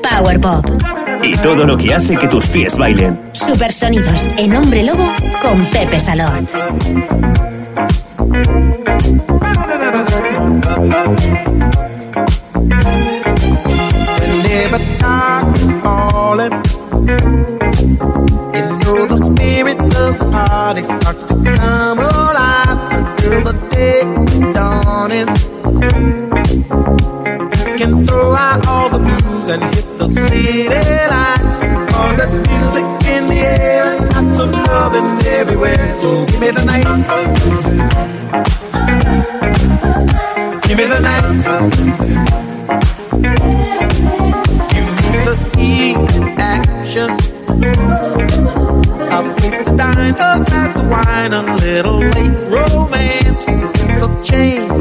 Power Pop y todo lo que hace que tus pies bailen. Supersonidos en Hombre Lobo con Pepe Salón. Music in the air, lots of loving everywhere. So give me the night. Give me the night. You the key action. I'll place the dine, a glass of wine, a little late romance. So change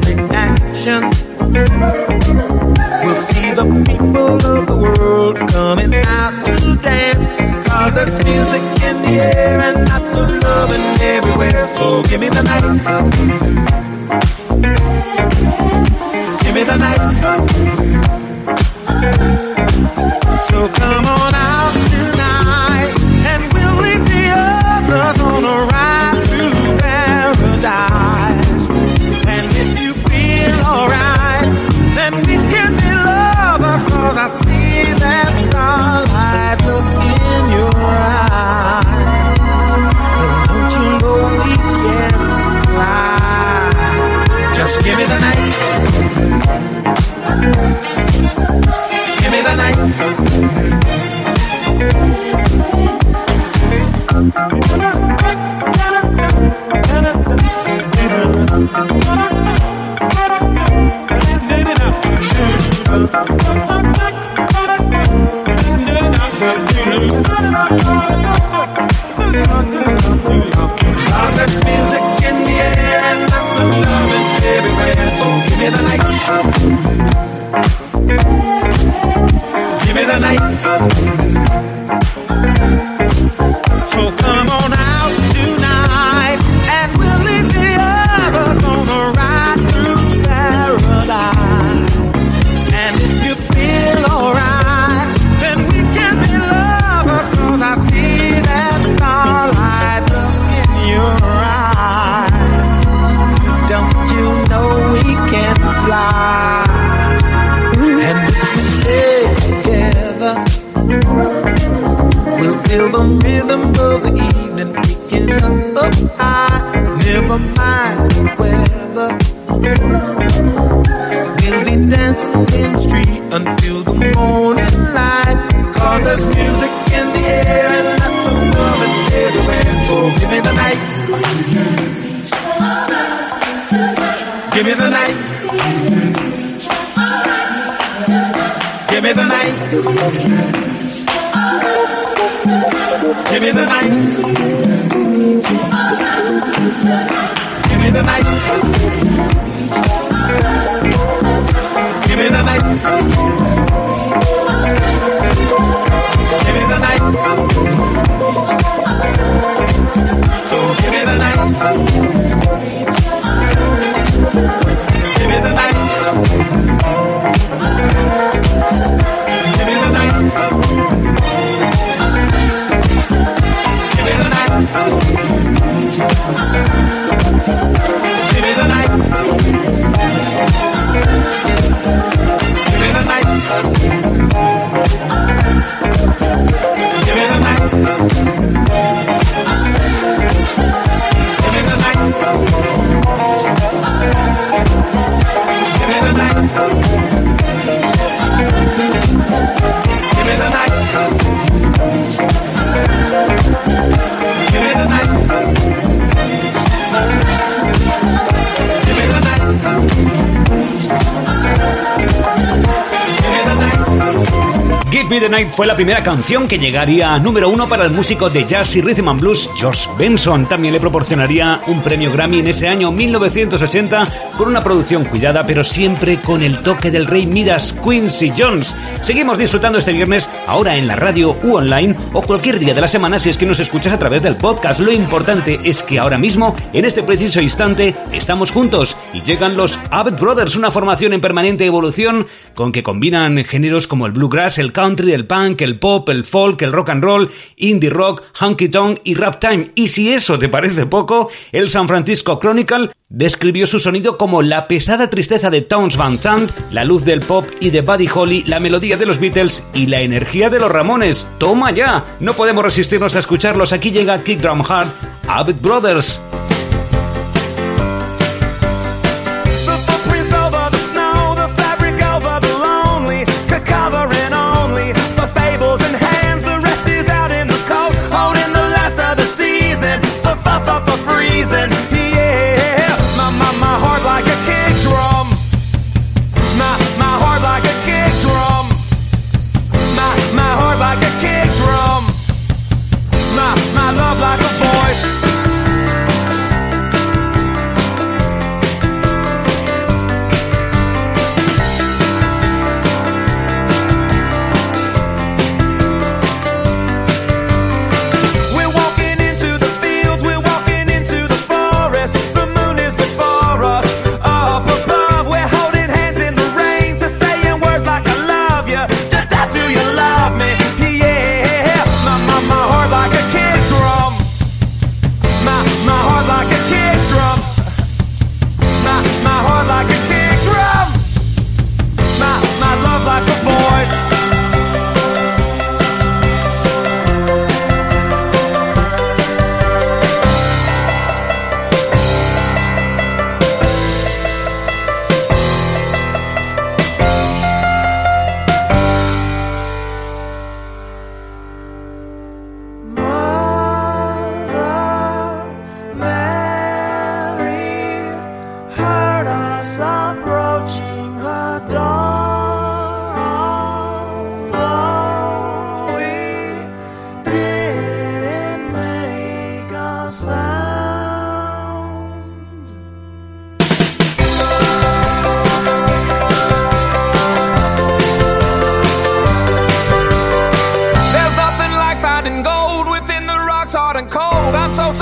Fue la primera canción que llegaría a número uno para el músico de jazz y rhythm and blues George Benson. También le proporcionaría un premio Grammy en ese año 1980 con una producción cuidada pero siempre con el toque del rey Midas Quincy Jones. Seguimos disfrutando este viernes ahora en la radio u online o cualquier día de la semana si es que nos escuchas a través del podcast. Lo importante es que ahora mismo, en este preciso instante, estamos juntos y llegan los Abbott Brothers, una formación en permanente evolución con que combinan géneros como el bluegrass, el country, el punk, el pop, el folk, el rock and roll, indie rock, honky tonk y rap time. Y si eso te parece poco, el San Francisco Chronicle describió su sonido como la pesada tristeza de Towns Van Zandt, la luz del pop y de Buddy Holly, la melodía de los Beatles y la energía de los Ramones. ¡Toma ya! No podemos resistirnos a escucharlos. Aquí llega Kick Drum Hard, Abbott Brothers.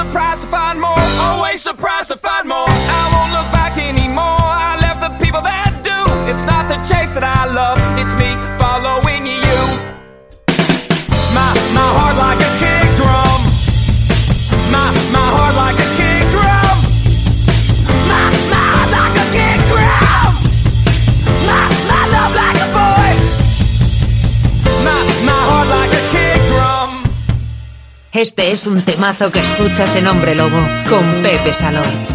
Surprised to find more, always surprised to find more. I won't look back anymore. I left the people that do. It's not the chase that I love, it's me Este es un temazo que escuchas en Hombre Lobo con Pepe Salort.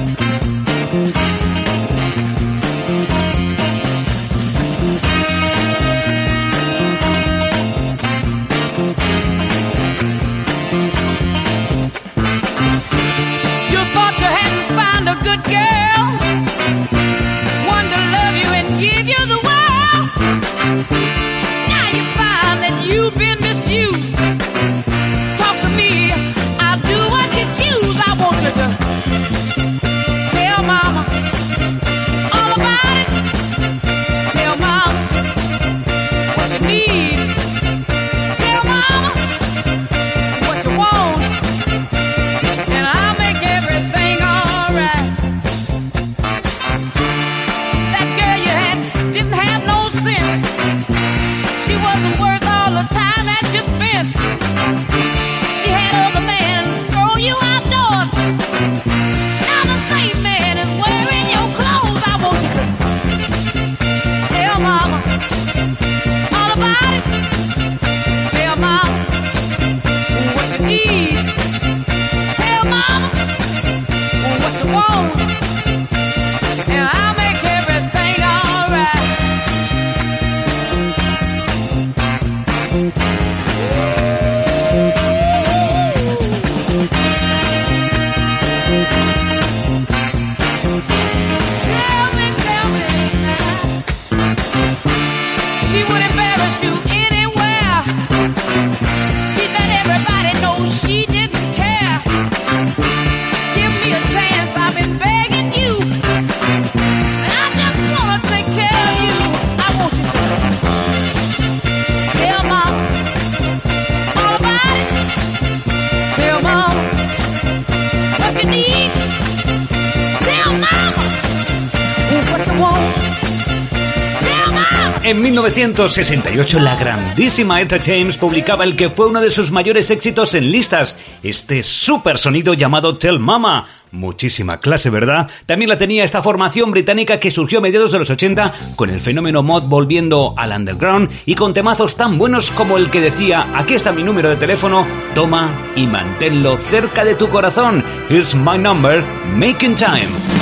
1968 la grandísima Etta James publicaba el que fue uno de sus mayores éxitos en listas, este super sonido llamado Tell Mama. Muchísima clase, ¿verdad? También la tenía esta formación británica que surgió a mediados de los 80 con el fenómeno mod volviendo al underground y con temazos tan buenos como el que decía, aquí está mi número de teléfono, toma y manténlo cerca de tu corazón. Here's my number, making time.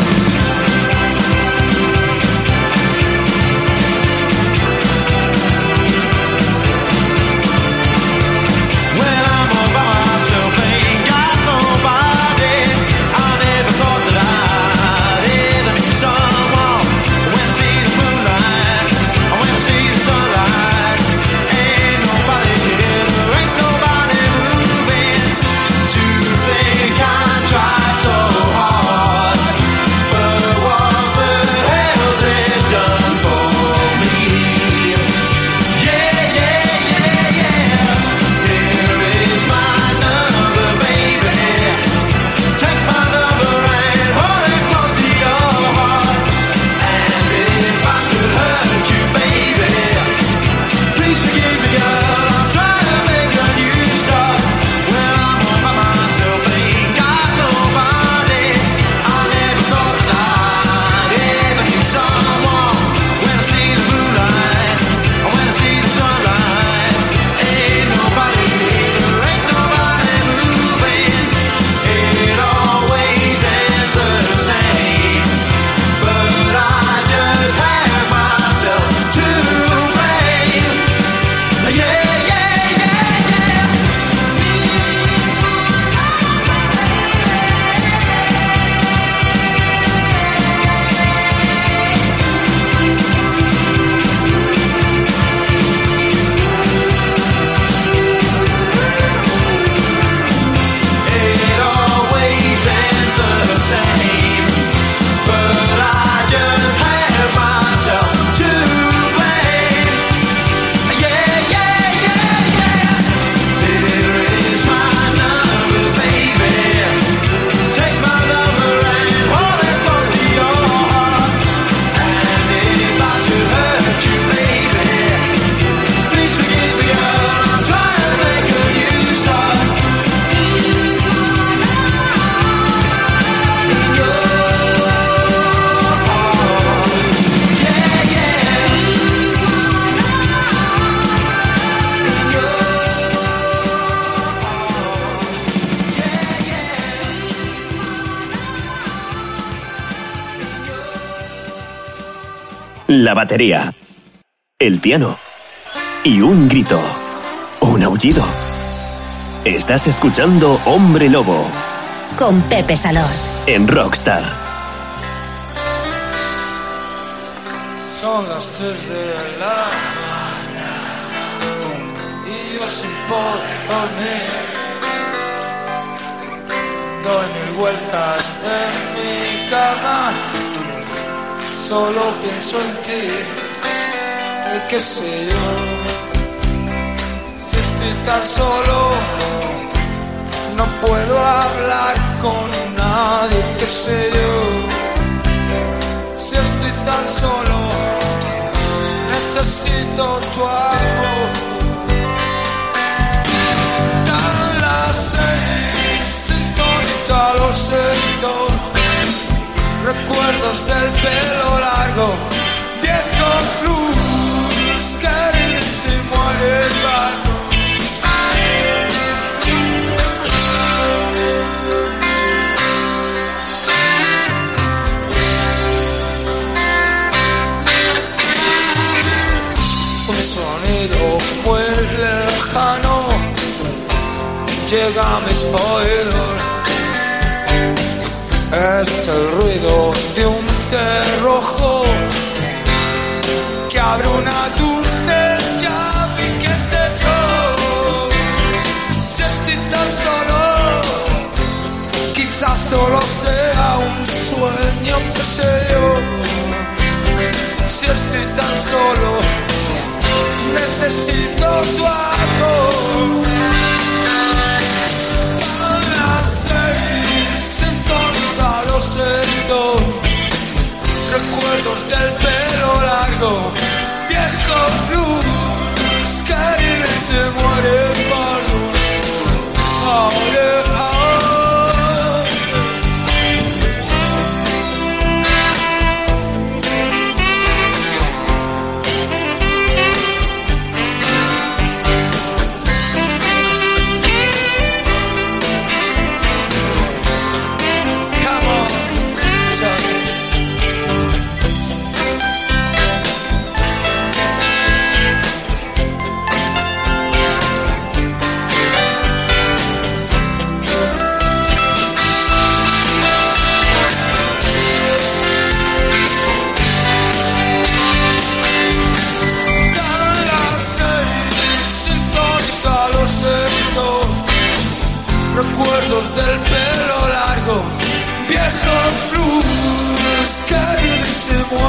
Batería, el piano y un grito, un aullido. Estás escuchando Hombre Lobo Con Pepe Salor. en Rockstar. Son las tres de la mañana y yo sin poder dormir. Doy mil vueltas en mi cama, solo pienso en ti. Eh, ¿Qué sé yo? Si estoy tan solo, no puedo hablar con nadie. ¿Qué sé yo? Si estoy tan solo, necesito tu amor. Dan las seis, sintoniza los sector. Recuerdos del pelo largo, viejos blues, carísimo en el barco. un sonido muy lejano llega a mis oídos. Es el ruido de un cerrojo que abre una dulce llave y qué sé yo. Si estoy tan solo, quizás solo sea un sueño, qué sé yo. Si estoy tan solo, necesito tu amor. A las seis, sintoniza los sextos, recuerdos del pelo largo, viejo blues viven se mueren Pablo. Ahora,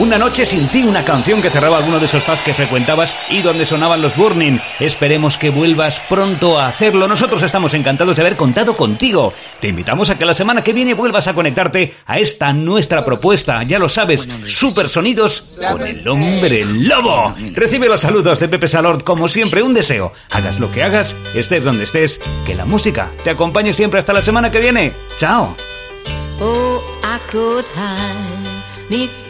Una noche sin ti, una canción que cerraba alguno de esos pubs que frecuentabas y donde sonaban los Burning. Esperemos que vuelvas pronto a hacerlo. Nosotros estamos encantados de haber contado contigo. Te invitamos a que la semana que viene vuelvas a conectarte a esta nuestra propuesta. Ya lo sabes, Super Sonidos con el hombre lobo. Recibe los saludos de Pepe Salord, como siempre, un deseo. Hagas lo que hagas, estés donde estés, que la música te acompañe siempre hasta la semana que viene. Chao. Oh, I could hide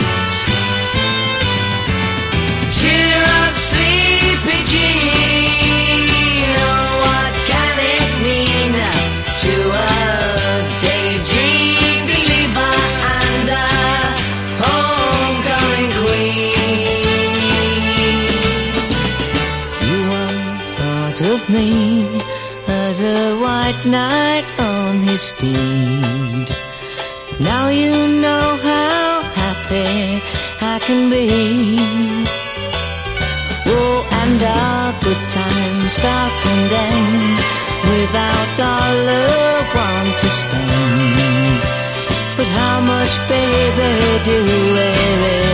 A white knight on his steed. Now you know how happy I can be. Oh, and our good time starts and ends without dollar one to spend. But how much, baby, do we